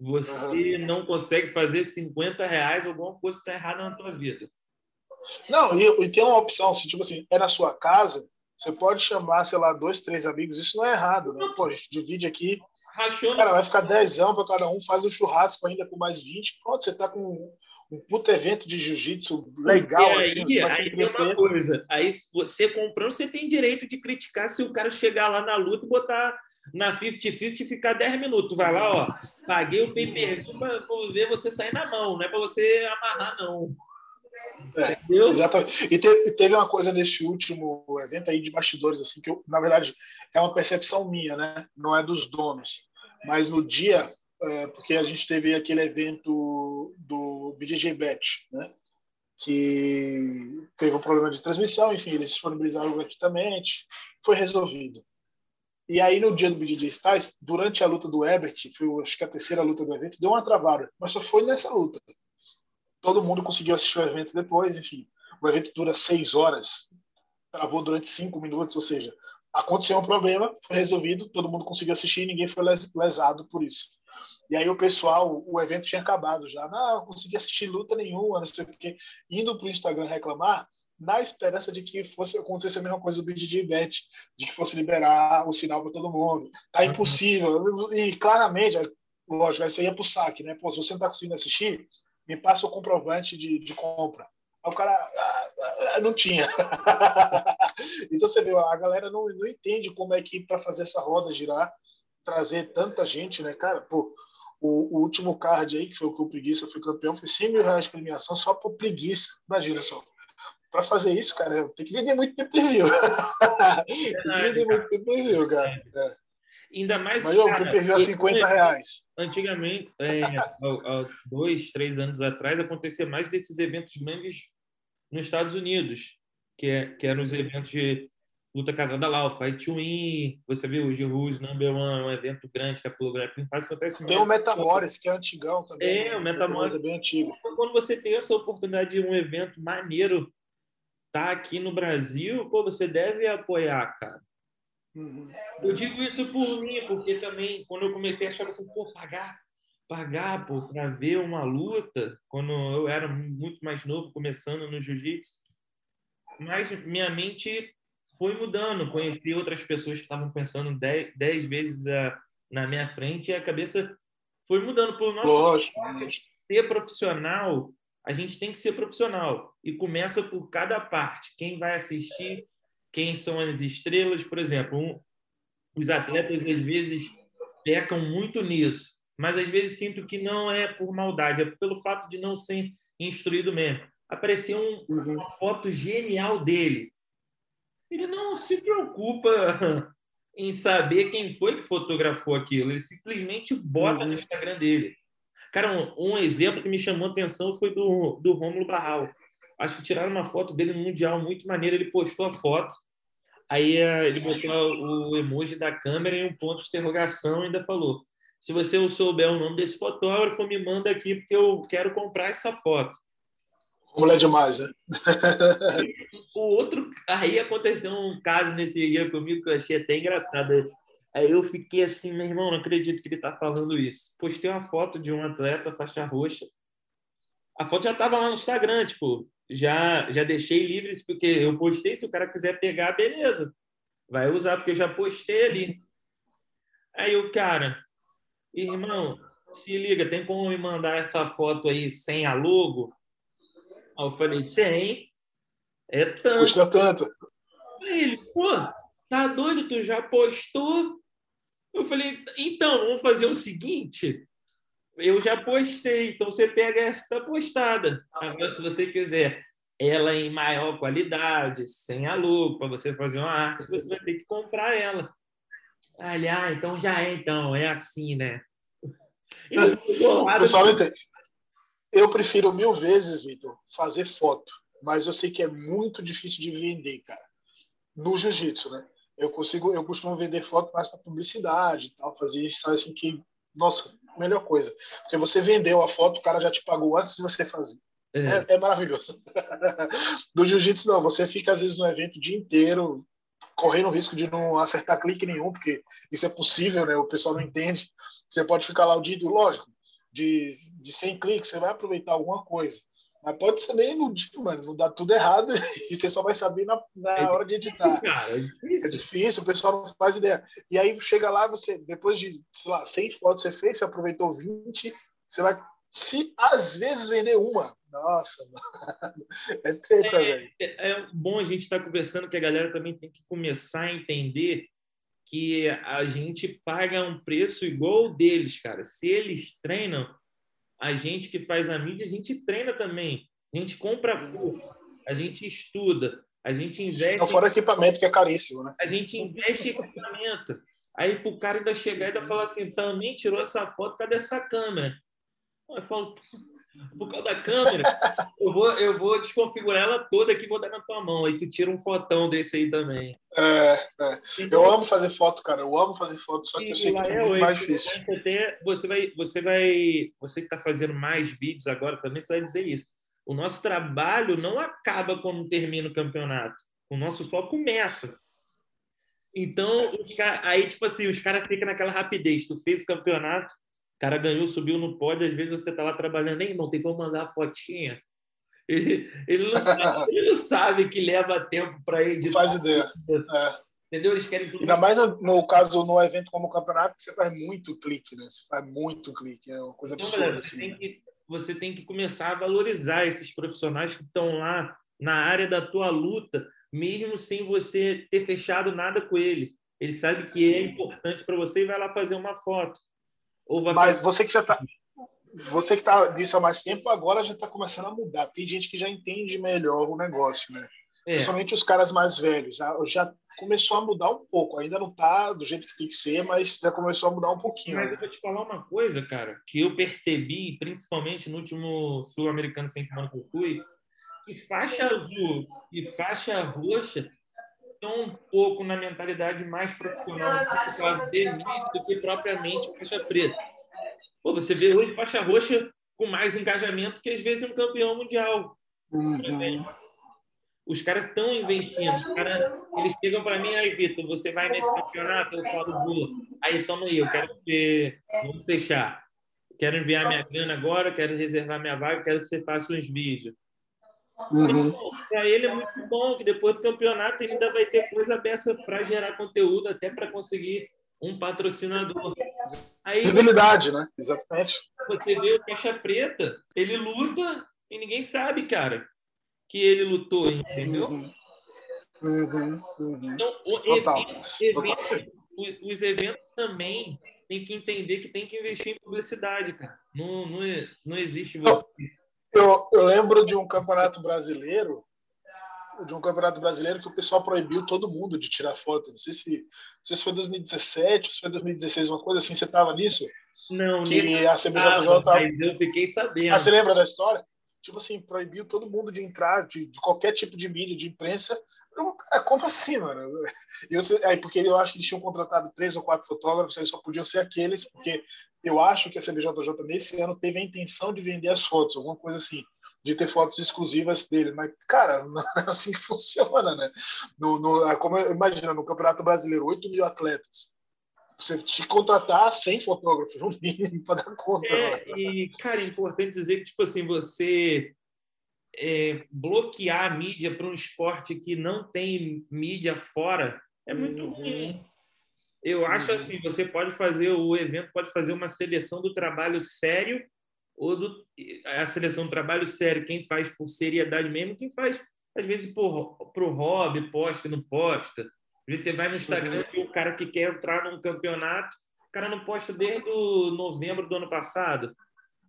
Você uhum. não consegue fazer 50 reais, alguma coisa está errada na tua vida. Não, e, e, tem uma opção, se tipo assim, é na sua casa, você pode chamar, sei lá, dois, três amigos, isso não é errado, né? Pô, a gente divide aqui. Rachou cara, vai ficar 10 para cada um, faz o churrasco ainda com mais 20, pronto, você tá com um puto evento de jiu-jitsu legal. Aí, assim, aí tem uma coisa. Aí você comprando, você tem direito de criticar se o cara chegar lá na luta e botar na 50-50 e ficar 10 minutos. Vai lá, ó. Paguei o pay per para ver você sair na mão, não é para você amarrar, não. É, exatamente. E teve uma coisa nesse último evento aí de bastidores, assim, que eu, na verdade é uma percepção minha, né? Não é dos donos. Mas no dia, é, porque a gente teve aquele evento do BJJ Bet, né? Que teve um problema de transmissão, enfim, eles disponibilizaram gratuitamente, foi resolvido. E aí, no dia do BJJ Styles, durante a luta do Ebert, foi acho que a terceira luta do evento, deu uma travada, mas só foi nessa luta todo mundo conseguiu assistir o evento depois, enfim. O evento dura seis horas, travou durante cinco minutos, ou seja, aconteceu um problema, foi resolvido, todo mundo conseguiu assistir, ninguém foi lesado por isso. E aí o pessoal, o evento tinha acabado já, não, eu consegui assistir luta nenhuma, não sei o quê, indo para o Instagram reclamar, na esperança de que fosse acontecer a mesma coisa do BJJ Bet, de que fosse liberar o sinal para todo mundo. Tá uhum. impossível. E claramente, lógico, aí você ia pro saque, né? Pô, se você não tá conseguindo assistir, me passa o comprovante de, de compra. Aí o cara ah, ah, não tinha. então você vê, a galera não, não entende como é que para fazer essa roda girar, trazer tanta gente, né, cara? Pô, o, o, último card aí, que foi o que o Preguiça foi campeão, foi 100 mil reais de premiação só por preguiça. Imagina só. Para fazer isso, cara, tem que vender muito pay-per-view. tem que vender muito pay-per-view, cara. É. Ainda mais. Mas cara, eu perdeu a 50 reais. Antigamente, é, há, há dois, três anos atrás, acontecia mais desses eventos grandes nos Estados Unidos, que, é, que eram os eventos de luta casada lá, o Fight Win, você viu o Girouz Number One, um evento grande que a Full Grappling faz, acontece Tem o Metamores, que é antigão também. É, o Metamores é bem antigo. Quando você tem essa oportunidade de um evento maneiro tá aqui no Brasil, pô, você deve apoiar, cara. Uhum. Eu digo isso por mim, porque também, quando eu comecei a achar assim, pô, pagar, pagar para ver uma luta, quando eu era muito mais novo, começando no jiu-jitsu, mas minha mente foi mudando. Conheci outras pessoas que estavam pensando dez, dez vezes a, na minha frente e a cabeça foi mudando. Por nosso Lógico. ser profissional, a gente tem que ser profissional. E começa por cada parte. Quem vai assistir, quem são as estrelas, por exemplo, um, os atletas às vezes pecam muito nisso, mas às vezes sinto que não é por maldade, é pelo fato de não ser instruído mesmo. Apareceu um, uhum. uma foto genial dele. Ele não se preocupa em saber quem foi que fotografou aquilo, ele simplesmente bota uhum. no Instagram dele. Cara, um, um, exemplo que me chamou a atenção foi do, do Rômulo Barral acho que tiraram uma foto dele no Mundial muito maneira. Ele postou a foto, aí eh, ele botou o emoji da câmera e um ponto de interrogação e ainda falou: se você souber o nome desse fotógrafo, me manda aqui, porque eu quero comprar essa foto. Mulher demais, né? o outro. Aí aconteceu um caso nesse dia comigo que eu achei até engraçado. Aí eu fiquei assim, meu irmão, não acredito que ele está falando isso. Postei uma foto de um atleta faixa roxa. A foto já estava lá no Instagram, tipo, já, já deixei livres, porque eu postei, se o cara quiser pegar, beleza. Vai usar, porque eu já postei ali. Aí o cara, irmão, se liga, tem como me mandar essa foto aí sem a logo? Aí eu falei, tem. É tanto. Custa tanto. Aí ele, pô, tá doido? Tu já postou? Eu falei, então, vamos fazer o seguinte. Eu já postei, então você pega essa tá postada. Agora, se você quiser ela em maior qualidade, sem a lupa, você fazer uma arte, você vai ter que comprar ela. Ah, então já é, então, é assim, né? Pessoal, eu prefiro mil vezes, Vitor, fazer foto, mas eu sei que é muito difícil de vender, cara. No jiu-jitsu, né? Eu consigo, eu costumo vender foto mais para publicidade e tal, fazer isso assim que, nossa, melhor coisa. Porque você vendeu a foto, o cara já te pagou antes de você fazer. É. É, é maravilhoso. Do jiu-jitsu, não. Você fica, às vezes, no evento o dia inteiro, correndo o risco de não acertar clique nenhum, porque isso é possível, né? O pessoal não entende. Você pode ficar lá o dia, lógico, de, de 100 cliques, você vai aproveitar alguma coisa. Mas pode ser bem dia, mano, não dá tudo errado e você só vai saber na, na é hora de editar. Cara, é, difícil. é difícil, o pessoal não faz ideia. E aí chega lá, você, depois de, sei lá, 100 fotos você fez, você aproveitou 20, você vai, se às vezes vender uma, nossa, mano. é treta, é, velho. É, é, bom a gente estar tá conversando que a galera também tem que começar a entender que a gente paga um preço igual deles, cara. Se eles treinam, a gente que faz a mídia, a gente treina também. A gente compra curso, a gente estuda, a gente investe. Não, fora equipamento, que é caríssimo, né? A gente investe em equipamento. Aí pro cara ainda chegar e ainda falar assim, também tirou essa foto, cadê essa câmera? Eu falo, por causa da câmera, eu vou, eu vou desconfigurar ela toda aqui e vou dar na tua mão. Aí tu tira um fotão desse aí também. É, é. Eu amo fazer foto, cara. Eu amo fazer foto, só que eu sei que é muito mais difícil. Você vai, você vai, você que está fazendo mais vídeos agora também, você vai dizer isso. O nosso trabalho não acaba quando termina o campeonato. O nosso só começa. Então, os cara, aí, tipo assim, os caras ficam naquela rapidez. Tu fez o campeonato, cara ganhou, subiu no pódio, às vezes você tá lá trabalhando, nem irmão, tem como mandar a fotinha. Ele, ele, não sabe, ele não sabe que leva tempo para ele. Não faz ideia. É. Entendeu? Eles querem tudo. Ainda mais no, caso, no evento como o campeonato, você faz muito clique, né? Você faz muito clique, é uma coisa então, absurda. Galera, você, assim, tem que, você tem que começar a valorizar esses profissionais que estão lá na área da tua luta, mesmo sem você ter fechado nada com ele. Ele sabe que é importante para você e vai lá fazer uma foto. Mas você que já está você que está nisso há mais tempo, agora já está começando a mudar. Tem gente que já entende melhor o negócio, né? É. Principalmente os caras mais velhos. Já começou a mudar um pouco. Ainda não está do jeito que tem que ser, mas já começou a mudar um pouquinho. Mas eu vou te falar uma coisa, cara, que eu percebi, principalmente no último Sul-Americano sem que eu fui, que faixa azul e faixa roxa um pouco na mentalidade mais profissional do que propriamente faixa preta. Pô, você vê hoje faixa roxa com mais engajamento que às vezes um campeão mundial. Uhum. Os caras estão investindo. Cara, eles chegam para mim, aí, Vitor, você vai nesse campeonato? Eu falo, vou. Aí, toma aí, eu quero ver, vamos fechar. Quero enviar minha grana agora, quero reservar minha vaga, quero que você faça uns vídeos. Uhum. Para ele é muito bom que depois do campeonato ele ainda vai ter coisa dessa para gerar conteúdo, até para conseguir um patrocinador. Aí, Visibilidade, né? Exatamente. Você vê o Caixa Preta, ele luta e ninguém sabe, cara, que ele lutou, entendeu? Uhum. Uhum, uhum. Então, Total. Eventos, os eventos também tem que entender que tem que investir em publicidade, cara. Não, não, não existe você. Eu, eu lembro de um campeonato brasileiro de um campeonato brasileiro que o pessoal proibiu todo mundo de tirar foto. Não sei se, não sei se foi 2017, se foi 2016, uma coisa assim. Você estava nisso? Não, que a CBJJ. Ah, mas eu fiquei sabendo. Ah, você lembra da história? Tipo assim, proibiu todo mundo de entrar de, de qualquer tipo de mídia, de imprensa. Cara, como assim, mano? Eu, aí, porque eu acho que eles tinham contratado três ou quatro fotógrafos, aí só podiam ser aqueles, porque eu acho que a CBJJ nesse ano teve a intenção de vender as fotos, alguma coisa assim de ter fotos exclusivas dele. Mas, cara, não é assim que funciona, né? No, no, é como, imagina, no Campeonato Brasileiro, 8 mil atletas. Você te contratar 100 fotógrafos, no mínimo, para dar conta. É, e, cara, é importante dizer que, tipo assim, você é, bloquear a mídia para um esporte que não tem mídia fora é muito uhum. ruim. Eu acho uhum. assim, você pode fazer, o evento pode fazer uma seleção do trabalho sério ou do, a seleção do trabalho sério, quem faz por seriedade mesmo, quem faz, às vezes, por, pro hobby, posta, não posta. Às vezes você vai no Instagram e o cara que quer entrar num campeonato, o cara não posta desde novembro do ano passado.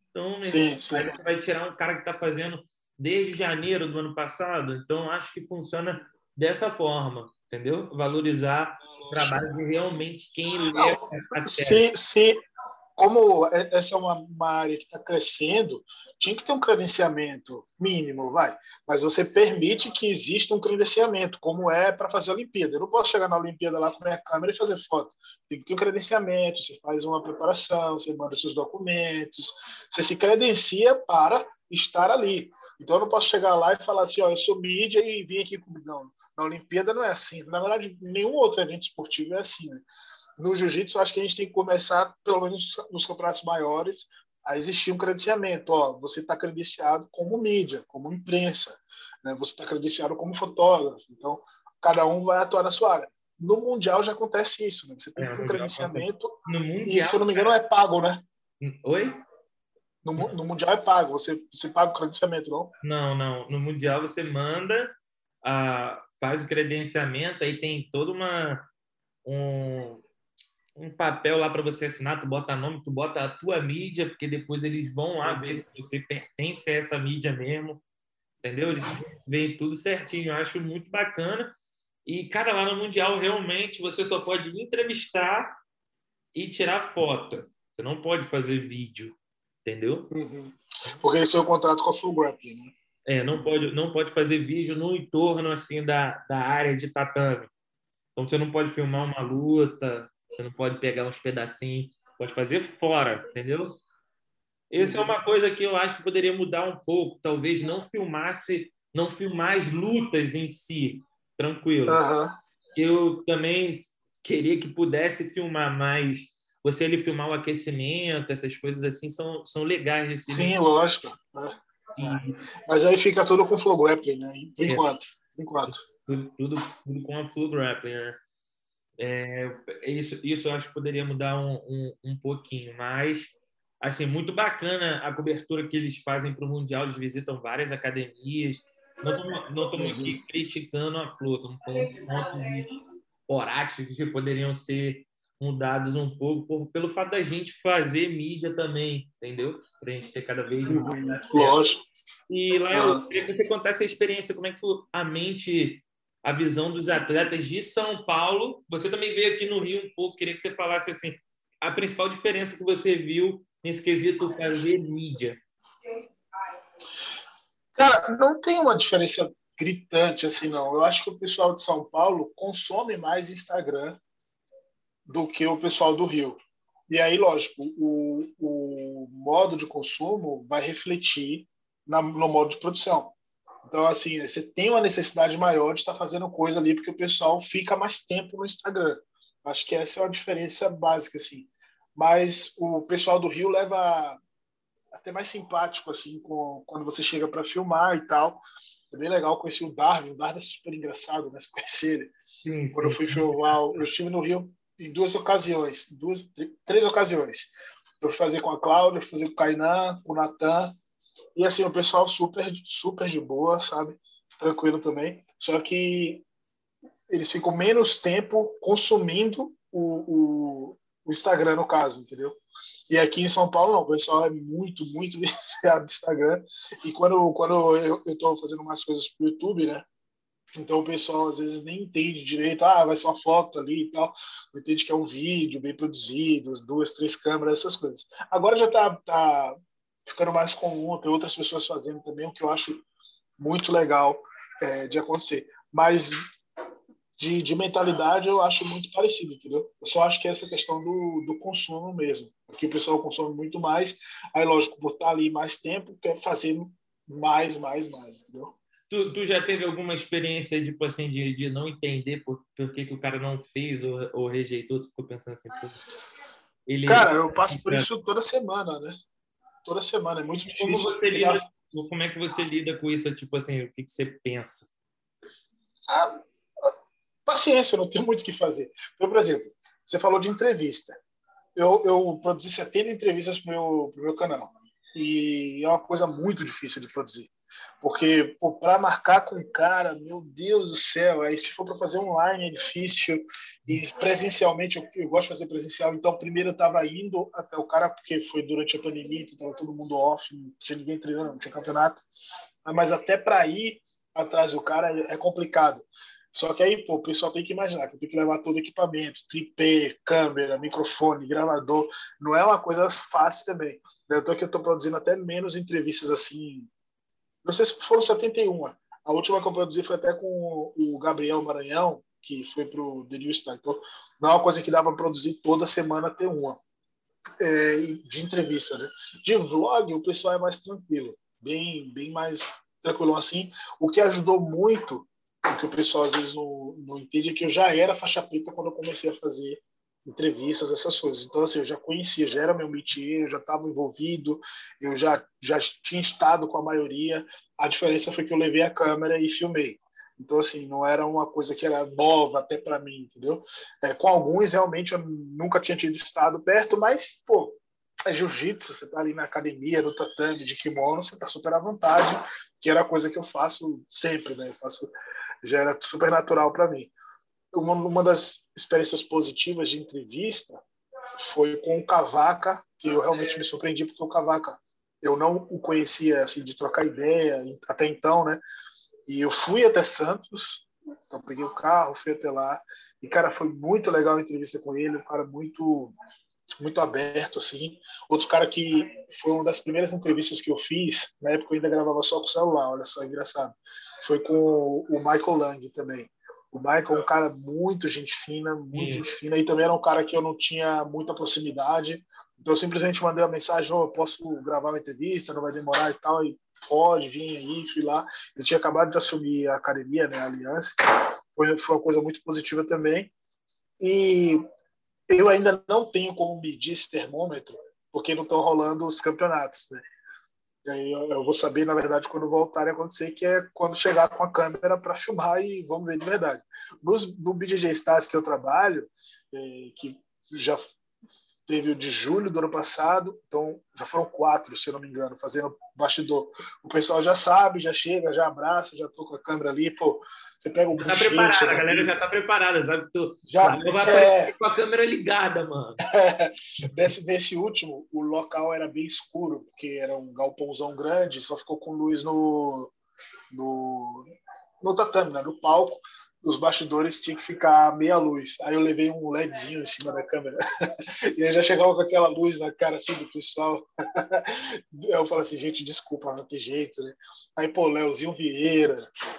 Então, sim, sim. aí você vai tirar um cara que está fazendo desde janeiro do ano passado. Então, acho que funciona dessa forma, entendeu? Valorizar o trabalho de realmente quem lê a série. Se, se, como essa é uma, uma área que está crescendo, tinha que ter um credenciamento mínimo, vai. Mas você permite que exista um credenciamento, como é para fazer a Olimpíada. Eu não posso chegar na Olimpíada lá com a minha câmera e fazer foto. Tem que ter um credenciamento, você faz uma preparação, você manda seus documentos, você se credencia para estar ali. Então eu não posso chegar lá e falar assim, ó, eu sou mídia e vim aqui comigo. Não, na Olimpíada não é assim. Na verdade, nenhum outro evento esportivo é assim, né? no jiu-jitsu, acho que a gente tem que começar, pelo menos nos campeonatos maiores, a existir um credenciamento. Ó, você está credenciado como mídia, como imprensa, né? você está credenciado como fotógrafo. Então, cada um vai atuar na sua área. No Mundial já acontece isso, né? Você tem é, um credenciamento mundial, e, se eu não me engano, é pago, né? Oi? No, no Mundial é pago. Você, você paga o credenciamento, não? Não, não. No Mundial você manda, a, faz o credenciamento, aí tem toda uma... Um, um papel lá para você assinar, tu bota nome, tu bota a tua mídia, porque depois eles vão lá ver se você pertence a essa mídia mesmo. entendeu? Eles veem tudo certinho. Eu acho muito bacana. E, cara, lá no Mundial, realmente, você só pode entrevistar e tirar foto. Você não pode fazer vídeo, entendeu? Uhum. Porque esse é o contrato com a Full Grappling, né? É, não pode, não pode fazer vídeo no entorno, assim, da, da área de tatame. Então, você não pode filmar uma luta, você não pode pegar uns pedacinhos, pode fazer fora, entendeu? Essa é uma coisa que eu acho que poderia mudar um pouco. Talvez não filmasse, não filmar as lutas em si, tranquilo. Uhum. Eu também queria que pudesse filmar mais. Você ele filmar o aquecimento, essas coisas assim são, são legais de se Sim, lógico. É. Mas aí fica tudo com flow grappling, né? Por é. enquanto. Por enquanto. Tudo, tudo, tudo, com a flow grappling, né? É, isso, isso eu acho que poderia mudar um, um, um pouquinho, mas assim, muito bacana a cobertura que eles fazem para o Mundial. Eles visitam várias academias. Não estamos aqui criticando a Flor, estamos falando de pontos horáticos que poderiam ser mudados um pouco por, pelo fato da gente fazer mídia também, entendeu? Para a gente ter cada vez mais. Uhum. Lógico. E lá eu ah. queria que você contasse a experiência, como é que foi a mente, a visão dos atletas de São Paulo. Você também veio aqui no Rio um pouco, queria que você falasse assim, a principal diferença que você viu nesse quesito fazer mídia? Cara, não tem uma diferença gritante assim, não. Eu acho que o pessoal de São Paulo consome mais Instagram do que o pessoal do Rio. E aí, lógico, o, o modo de consumo vai refletir na, no modo de produção. Então, assim, você tem uma necessidade maior de estar fazendo coisa ali, porque o pessoal fica mais tempo no Instagram. Acho que essa é uma diferença básica, assim mas o pessoal do Rio leva até mais simpático assim com, quando você chega para filmar e tal. É bem legal conhecer o Darwin. O Darwin é super engraçado, né? Se conhecer ele. Sim, quando sim. eu fui filmar, eu estive no Rio em duas ocasiões, duas, três ocasiões. Eu fui fazer com a Cláudia, fui fazer com o Kainan, com o Natan. E assim, o pessoal super, super de boa, sabe? Tranquilo também. Só que eles ficam menos tempo consumindo o, o, o Instagram, no caso, entendeu? E aqui em São Paulo, não, o pessoal é muito, muito viciado no Instagram. E quando, quando eu estou fazendo umas coisas pro YouTube, né? Então o pessoal às vezes nem entende direito, ah, vai ser uma foto ali e tal. Não entende que é um vídeo bem produzido, duas, três câmeras, essas coisas. Agora já tá, tá ficando mais comum, tem outras pessoas fazendo também, o que eu acho muito legal é, de acontecer. Mas de, de, mentalidade eu acho muito parecido, entendeu? Eu só acho que é essa questão do, do consumo mesmo. Aqui o pessoal consome muito mais, aí lógico, por estar ali mais tempo, quer fazer mais, mais, mais, entendeu? Tu, tu já teve alguma experiência tipo assim, de, de não entender por, por que, que o cara não fez ou, ou rejeitou? Tu ficou pensando assim, pô, ele... Cara, eu passo por isso toda semana, né? Toda semana, é muito difícil. Como, você lida, como é que você lida com isso? Tipo assim, o que, que você pensa? Ah, paciência, não tem muito o que fazer. Então, por exemplo, você falou de entrevista. Eu, eu produzi 70 entrevistas para o meu, meu canal. E é uma coisa muito difícil de produzir. Porque para marcar com o cara, meu Deus do céu, aí se for para fazer online é difícil. E presencialmente, eu, eu, gosto de fazer presencial. Então, primeiro eu estava indo até o cara, porque foi durante a pandemia, então estava todo mundo off, não tinha ninguém treinando, não tinha campeonato. Mas até para ir atrás do cara é, é complicado. Só que aí, pô, o pessoal tem que imaginar que tenho que levar todo o equipamento, tripé, câmera, microfone, gravador. Não é uma coisa fácil também. Eu tô que eu estou produzindo até menos entrevistas assim. Não sei se foram 71. A última que eu produzi foi até com o Gabriel Maranhão, que foi para o The New Star. Então, não é uma coisa que dá para produzir toda semana ter uma. É, de entrevista, né? De vlog, o pessoal é mais tranquilo, bem, bem mais tranquilo assim. O que ajudou muito o que o pessoal às vezes não, não entende é que eu já era faixa preta quando eu comecei a fazer entrevistas, essas coisas. Então, assim, eu já conhecia, já era meu métier, eu já estava envolvido, eu já, já tinha estado com a maioria. A diferença foi que eu levei a câmera e filmei. Então, assim, não era uma coisa que era nova até para mim, entendeu? É, com alguns, realmente, eu nunca tinha tido estado perto, mas, pô, é jiu-jitsu, você tá ali na academia, no tatame, de kimono, você tá super à vontade, que era a coisa que eu faço sempre, né? Eu faço já era super natural para mim. Uma, uma das experiências positivas de entrevista foi com o Cavaca, que eu realmente me surpreendi, porque o Cavaca eu não o conhecia assim de trocar ideia até então, né? E eu fui até Santos, então peguei o carro, fui até lá e cara foi muito legal a entrevista com ele, um cara muito muito aberto assim. Outro cara que foi uma das primeiras entrevistas que eu fiz, na época eu ainda gravava só com o celular, olha só engraçado. Foi com o Michael Lang também. O Michael é um cara muito gente fina, muito gente fina, e também era um cara que eu não tinha muita proximidade. Então eu simplesmente mandei uma mensagem, oh, eu posso gravar uma entrevista, não vai demorar e tal, e pode vir aí, fui lá. Ele tinha acabado de assumir a academia, né, a Aliança. Foi, foi uma coisa muito positiva também. E eu ainda não tenho como medir esse termômetro, porque não estão rolando os campeonatos, né? Eu vou saber, na verdade, quando voltarem a acontecer, que é quando chegar com a câmera para filmar e vamos ver de verdade. Nos, no BJJ Stars que eu trabalho, é, que já teve o de julho do ano passado, então já foram quatro, se eu não me engano, fazendo bastidor. O pessoal já sabe, já chega, já abraça, já tô com a câmera ali, pô, você pega um já tá preparada, a galera já tá preparada, sabe? Tu já vai é... com a câmera ligada, mano. desse, desse último, o local era bem escuro, porque era um galpãozão grande, só ficou com luz no, no, no tatame, né? no palco os bastidores tinha que ficar meia luz. Aí eu levei um LEDzinho em cima da câmera. e aí já chegava com aquela luz na cara assim do pessoal. eu falei assim, gente, desculpa, não tem jeito, né? Aí, pô, Leozinho Vieira,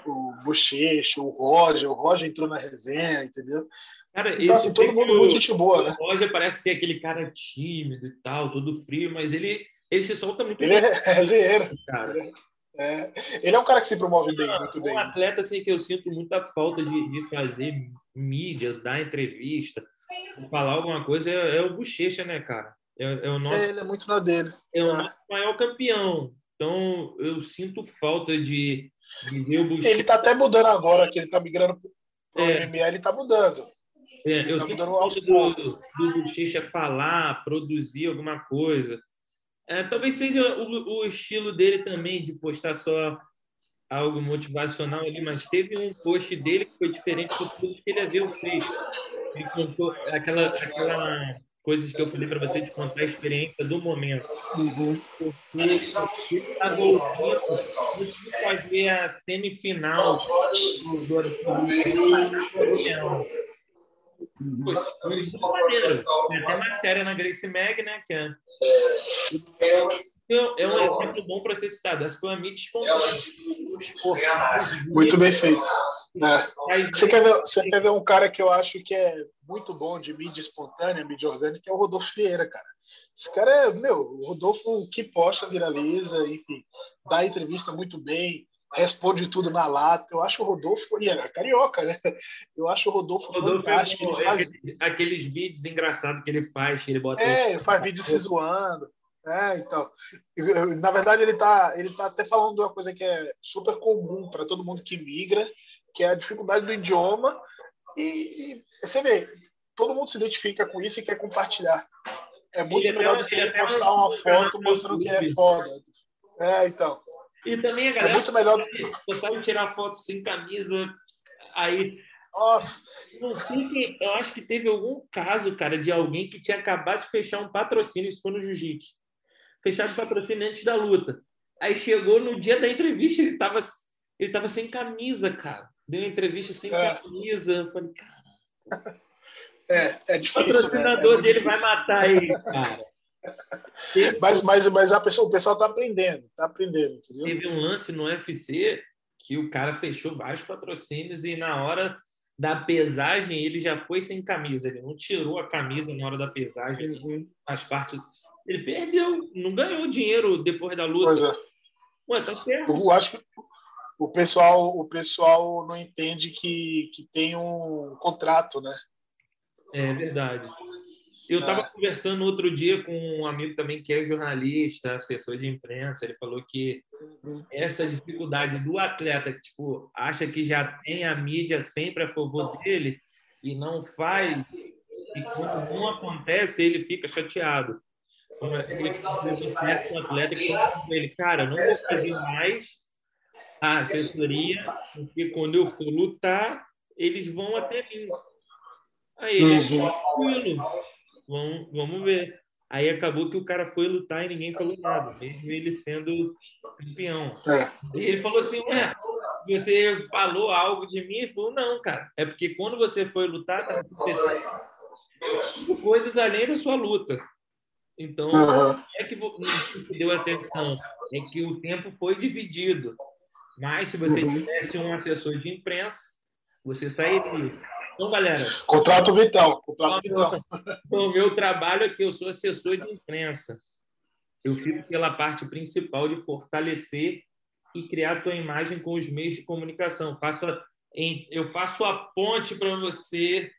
o Bochecho, o Roger, o Roger entrou na resenha, entendeu? Cara, então, assim, todo mundo muito gente boa, né? O Roger parece ser aquele cara tímido e tal, todo frio, mas ele, ele se solta muito ele bem. Ele é resenheiro. Cara. É, ele é um cara que se promove bem, muito um bem. Um atleta assim, que eu sinto muita falta de, de fazer mídia, dar entrevista, falar alguma coisa, é, é o Bochecha, né, cara? É, é o nosso, é, ele é muito na dele. É o é. maior campeão. Então, eu sinto falta de, de ver o Bochecha. Ele tá até mudando agora, que ele tá migrando pro é. MMA, ele tá mudando. É, eu tá sinto falta do, do Bochecha falar, produzir alguma coisa. É, talvez seja o, o, estilo dele também de postar só algo motivacional ali, mas teve um post dele que foi diferente do post que ele havia feito. Ele contou aquela, aquela coisas que eu falei para você de contar a experiência do momento. Uhum. Porque voltando antes de fazer a semifinal do, do Leão. Poxa, foi maneiro. Tem até matéria na Grace Mag, né? Que é é um exemplo bom para ser citado. Essa foi uma mídia espontânea. Muito bem feito. É. Você, quer ver, você quer ver um cara que eu acho que é muito bom de mídia espontânea, mídia orgânica, é o Rodolfo Vieira, cara. Esse cara é, meu, o Rodolfo que posta, viraliza, enfim, dá entrevista muito bem, responde tudo na lata. Eu acho o Rodolfo, e é carioca, né? Eu acho o Rodolfo, Rodolfo é fantástico. É, faz... Aqueles vídeos engraçados que ele faz, que ele bota. É, ele faz vídeo se zoando. É, então. Na verdade, ele está ele tá até falando de uma coisa que é super comum para todo mundo que migra, que é a dificuldade do idioma. E, e, você vê, todo mundo se identifica com isso e quer compartilhar. É muito ele melhor do que ele postar uma foto mostrando que é foda. É, então. E também a galera é muito melhor do... sabe tirar foto sem camisa, aí nossa. Não sei que eu acho que teve algum caso, cara, de alguém que tinha acabado de fechar um patrocínio, isso foi no jiu-jitsu. Fechado o patrocínio antes da luta. Aí chegou no dia da entrevista, ele tava, ele tava sem camisa, cara. Deu uma entrevista sem é. camisa. Eu falei, cara. É, é difícil. O patrocinador né? é dele difícil. vai matar ele, cara. Mas, mas, mas a pessoa, o pessoal está aprendendo, está aprendendo, entendeu? Teve um lance no UFC que o cara fechou vários patrocínios e na hora da pesagem ele já foi sem camisa, ele não tirou a camisa na hora da pesagem, uhum. faz parte. Ele perdeu, não ganhou dinheiro depois da luta. Pois é. Ué, tá certo. Eu acho que o pessoal, o pessoal não entende que, que tem um contrato, né? É verdade. Eu estava é. conversando outro dia com um amigo também que é jornalista, assessor de imprensa. Ele falou que essa dificuldade do atleta que tipo, acha que já tem a mídia sempre a favor dele e não faz, e quando não acontece, ele fica chateado. Como aquele um atleta que fala ele, cara, não vou fazer mais a assessoria, porque quando eu for lutar, eles vão até mim. Aí ele, uhum. tranquilo, Vamos, vamos ver. Aí acabou que o cara foi lutar e ninguém falou nada, mesmo ele sendo campeão. É. E ele falou assim: Ué, você falou algo de mim? Ele falou: Não, cara, é porque quando você foi lutar, tá coisas além da sua luta. Então, uhum. é que você deu atenção, é que o tempo foi dividido. Mas se você uhum. tivesse um assessor de imprensa, você sairia. Então, galera. Contrato vital. Contrato vital. O meu trabalho é que eu sou assessor de imprensa. Eu fico pela parte principal de fortalecer e criar a tua imagem com os meios de comunicação. Eu faço a, eu faço a ponte para você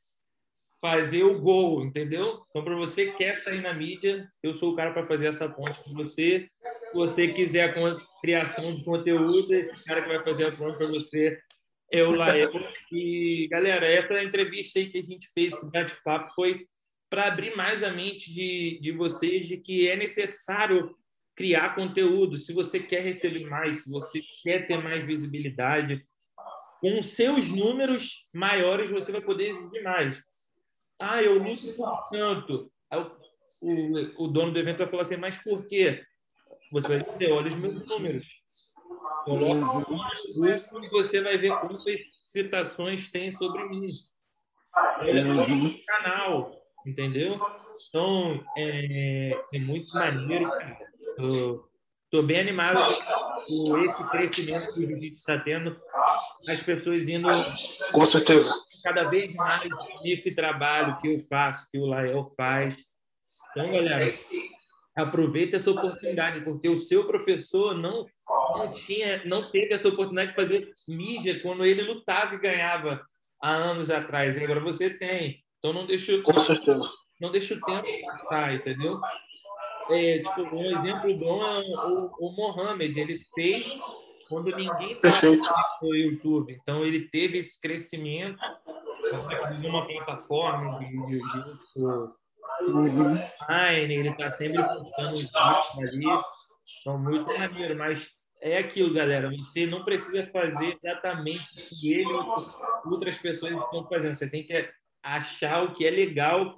fazer o gol, entendeu? Então, para você que quer sair na mídia, eu sou o cara para fazer essa ponte para você. Se você quiser a criação de conteúdo, esse cara que vai fazer a ponte para você é o Lael. E, galera, essa entrevista aí que a gente fez, esse bate-papo, foi para abrir mais a mente de, de vocês de que é necessário criar conteúdo. Se você quer receber mais, se você quer ter mais visibilidade, com seus números maiores, você vai poder exigir mais. Ah, eu luto tanto. o, o, dono do evento vai falar assim, mas por quê? Você vai dizer, olha os meus números. Coloca no grupo e você vai ver quantas citações tem sobre mim. Olha no canal, entendeu? Então, é, é muito maneiro. Estou bem animado com esse crescimento que o jiu está tendo as pessoas indo com certeza cada vez mais nesse trabalho que eu faço, que o Lael faz. Então, galera, aproveita essa oportunidade, porque o seu professor não não tinha, não teve essa oportunidade de fazer mídia quando ele lutava e ganhava há anos atrás. Agora você tem. Então não deixa com certeza não deixa o tempo passar, entendeu? É, tipo, um exemplo bom é o, o Mohamed. Ele fez quando ninguém estava no YouTube. Então, ele teve esse crescimento de uma plataforma de online, ele está sempre postando vídeos ali. Então, muito maneiro, mas é aquilo, galera. Você não precisa fazer exatamente o que ele ou outras pessoas estão fazendo. Você tem que achar o que é legal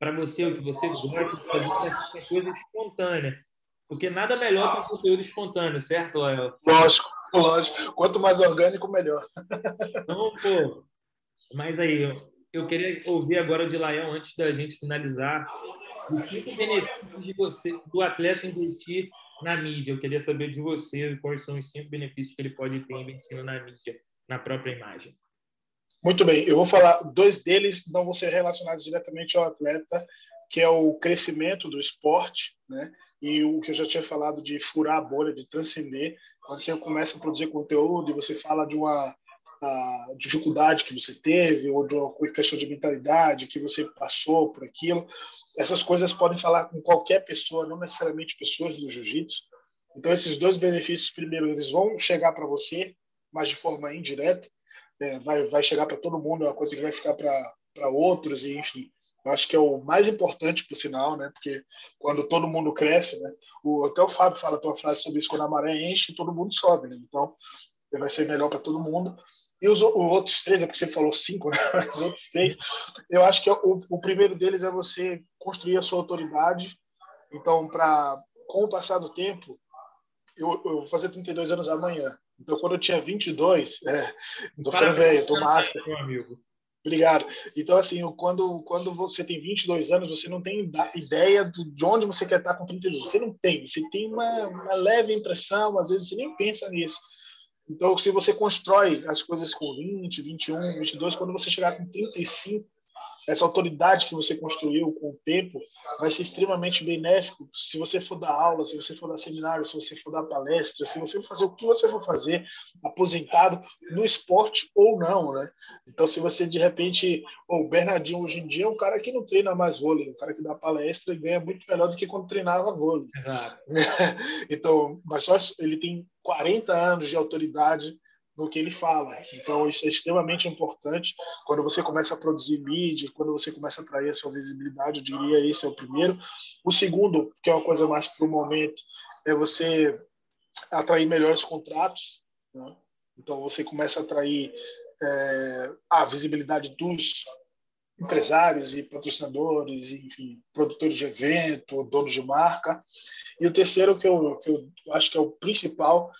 para você, o que você gosta fazer, coisa espontânea. Porque nada melhor que um conteúdo espontâneo, certo, Léo? Lógico, lógico. Quanto mais orgânico, melhor. Então, pô, mas aí, eu queria ouvir agora de Lael, antes da gente finalizar, os cinco benefícios de você, do atleta investir na mídia. Eu queria saber de você quais são os cinco benefícios que ele pode ter investindo na mídia, na própria imagem. Muito bem, eu vou falar dois deles, não vão ser relacionados diretamente ao atleta, que é o crescimento do esporte, né? E o que eu já tinha falado de furar a bolha, de transcender, quando você começa a produzir conteúdo e você fala de uma dificuldade que você teve ou de uma questão de mentalidade que você passou por aquilo, essas coisas podem falar com qualquer pessoa, não necessariamente pessoas do jiu-jitsu. Então esses dois benefícios, primeiro, eles vão chegar para você, mas de forma indireta, né? vai vai chegar para todo mundo, é uma coisa que vai ficar para outros e enfim. Eu acho que é o mais importante, por sinal, né? Porque quando todo mundo cresce, né? O, até o Fábio fala uma frase sobre isso: quando a maré enche, todo mundo sobe, né? Então, vai ser melhor para todo mundo. E os, os, outros três, é porque você falou cinco, né? Os outros três, eu acho que é o, o primeiro deles é você construir a sua autoridade. Então, para com o passar do tempo, eu, eu vou fazer 32 anos amanhã. Então, quando eu tinha 22, é, tô ficando velho, tô massa. Meu amigo. Obrigado. Então, assim, quando, quando você tem 22 anos, você não tem ideia de onde você quer estar com 32. Você não tem. Você tem uma, uma leve impressão, às vezes você nem pensa nisso. Então, se você constrói as coisas com 20, 21, 22, quando você chegar com 35, essa autoridade que você construiu com o tempo vai ser extremamente benéfico se você for dar aula, se você for dar seminário, se você for dar palestra, se você for fazer o que você for fazer, aposentado no esporte ou não, né? Então, se você de repente, oh, o Bernardinho hoje em dia é um cara que não treina mais vôlei, um cara que dá palestra e ganha muito melhor do que quando treinava vôlei. Exato. então, mas só ele tem 40 anos de autoridade no que ele fala. Então, isso é extremamente importante quando você começa a produzir mídia, quando você começa a atrair a sua visibilidade. Eu diria esse é o primeiro. O segundo, que é uma coisa mais para o momento, é você atrair melhores contratos. Né? Então, você começa a atrair é, a visibilidade dos empresários e patrocinadores, enfim, produtores de evento, donos de marca. E o terceiro, que eu, que eu acho que é o principal,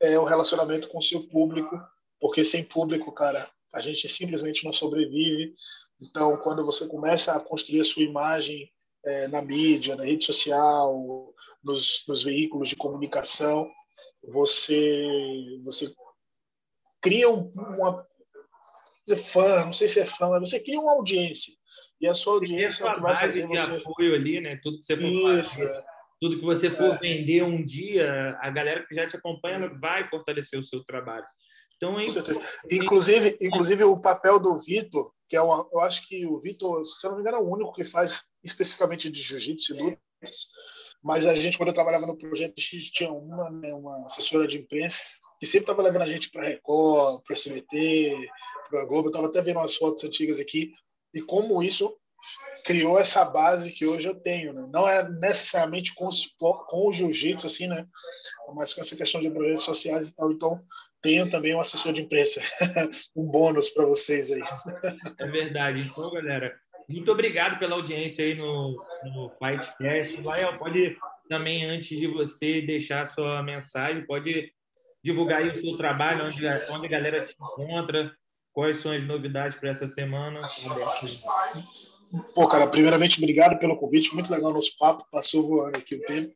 é o relacionamento com o seu público, porque sem público, cara, a gente simplesmente não sobrevive. Então, quando você começa a construir a sua imagem é, na mídia, na rede social, nos, nos veículos de comunicação, você, você cria uma, dizer fã, não sei se é fã, mas você cria uma audiência. E a sua audiência é o que vai fazer você... apoio ali, né? Tudo que você for Isso. fazer, tudo que você for é. vender um dia, a galera que já te acompanha vai fortalecer o seu trabalho. Então, é inclusive, inclusive o papel do Vitor, que é uma, eu acho que o Vitor, se eu não me engano, é o único que faz especificamente de jiu-jitsu e lutas, mas a gente, quando eu trabalhava no projeto X, tinha uma, né, uma assessora de imprensa que sempre estava levando a gente para Record, para CBT, para Globo. Eu estava até vendo umas fotos antigas aqui e como isso criou essa base que hoje eu tenho. Né? Não é necessariamente com, com o jiu-jitsu, assim, né? mas com essa questão de projetos sociais e tal. Então, tenho também um assessor de imprensa. um bônus para vocês aí. É verdade. Então, galera, muito obrigado pela audiência aí no, no Fightcast. Lael, pode também, antes de você deixar a sua mensagem, pode divulgar aí o seu trabalho, onde, onde a galera te encontra, quais são as novidades para essa semana. Pô, cara, primeiramente, obrigado pelo convite. Muito legal o nosso papo. Passou voando aqui o tempo.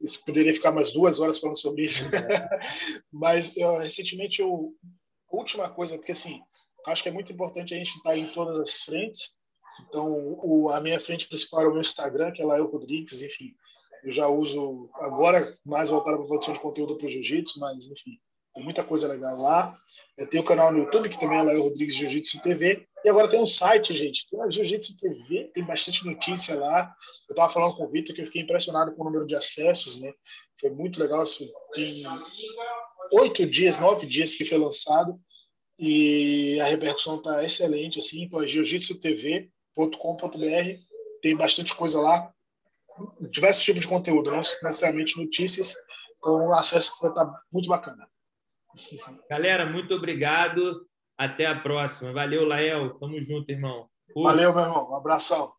Isso poderia ficar mais duas horas falando sobre isso. Mas, eu, recentemente, eu, última coisa, porque assim, acho que é muito importante a gente estar em todas as frentes. Então, o, a minha frente principal é o meu Instagram, que é Lael Rodrigues, enfim. Eu já uso agora mais voltado para a produção de conteúdo para o jiu-jitsu, mas enfim, tem muita coisa legal lá. Eu tenho o canal no YouTube, que também é Lael Rodrigues Jiu-Jitsu TV. E agora tem um site, gente, tem a Jiu-Jitsu TV, tem bastante notícia lá. Eu estava falando com o Vitor que eu fiquei impressionado com o número de acessos, né? Foi muito legal. Isso tem oito dias, nove dias que foi lançado e a repercussão está excelente, assim. Então, é jiu-jitsutv.com.br, tem bastante coisa lá diversos tipos de conteúdo, não necessariamente notícias. Então, o acesso vai estar muito bacana. Galera, muito obrigado. Até a próxima. Valeu, Lael. Tamo junto, irmão. Valeu, meu irmão. Um abração.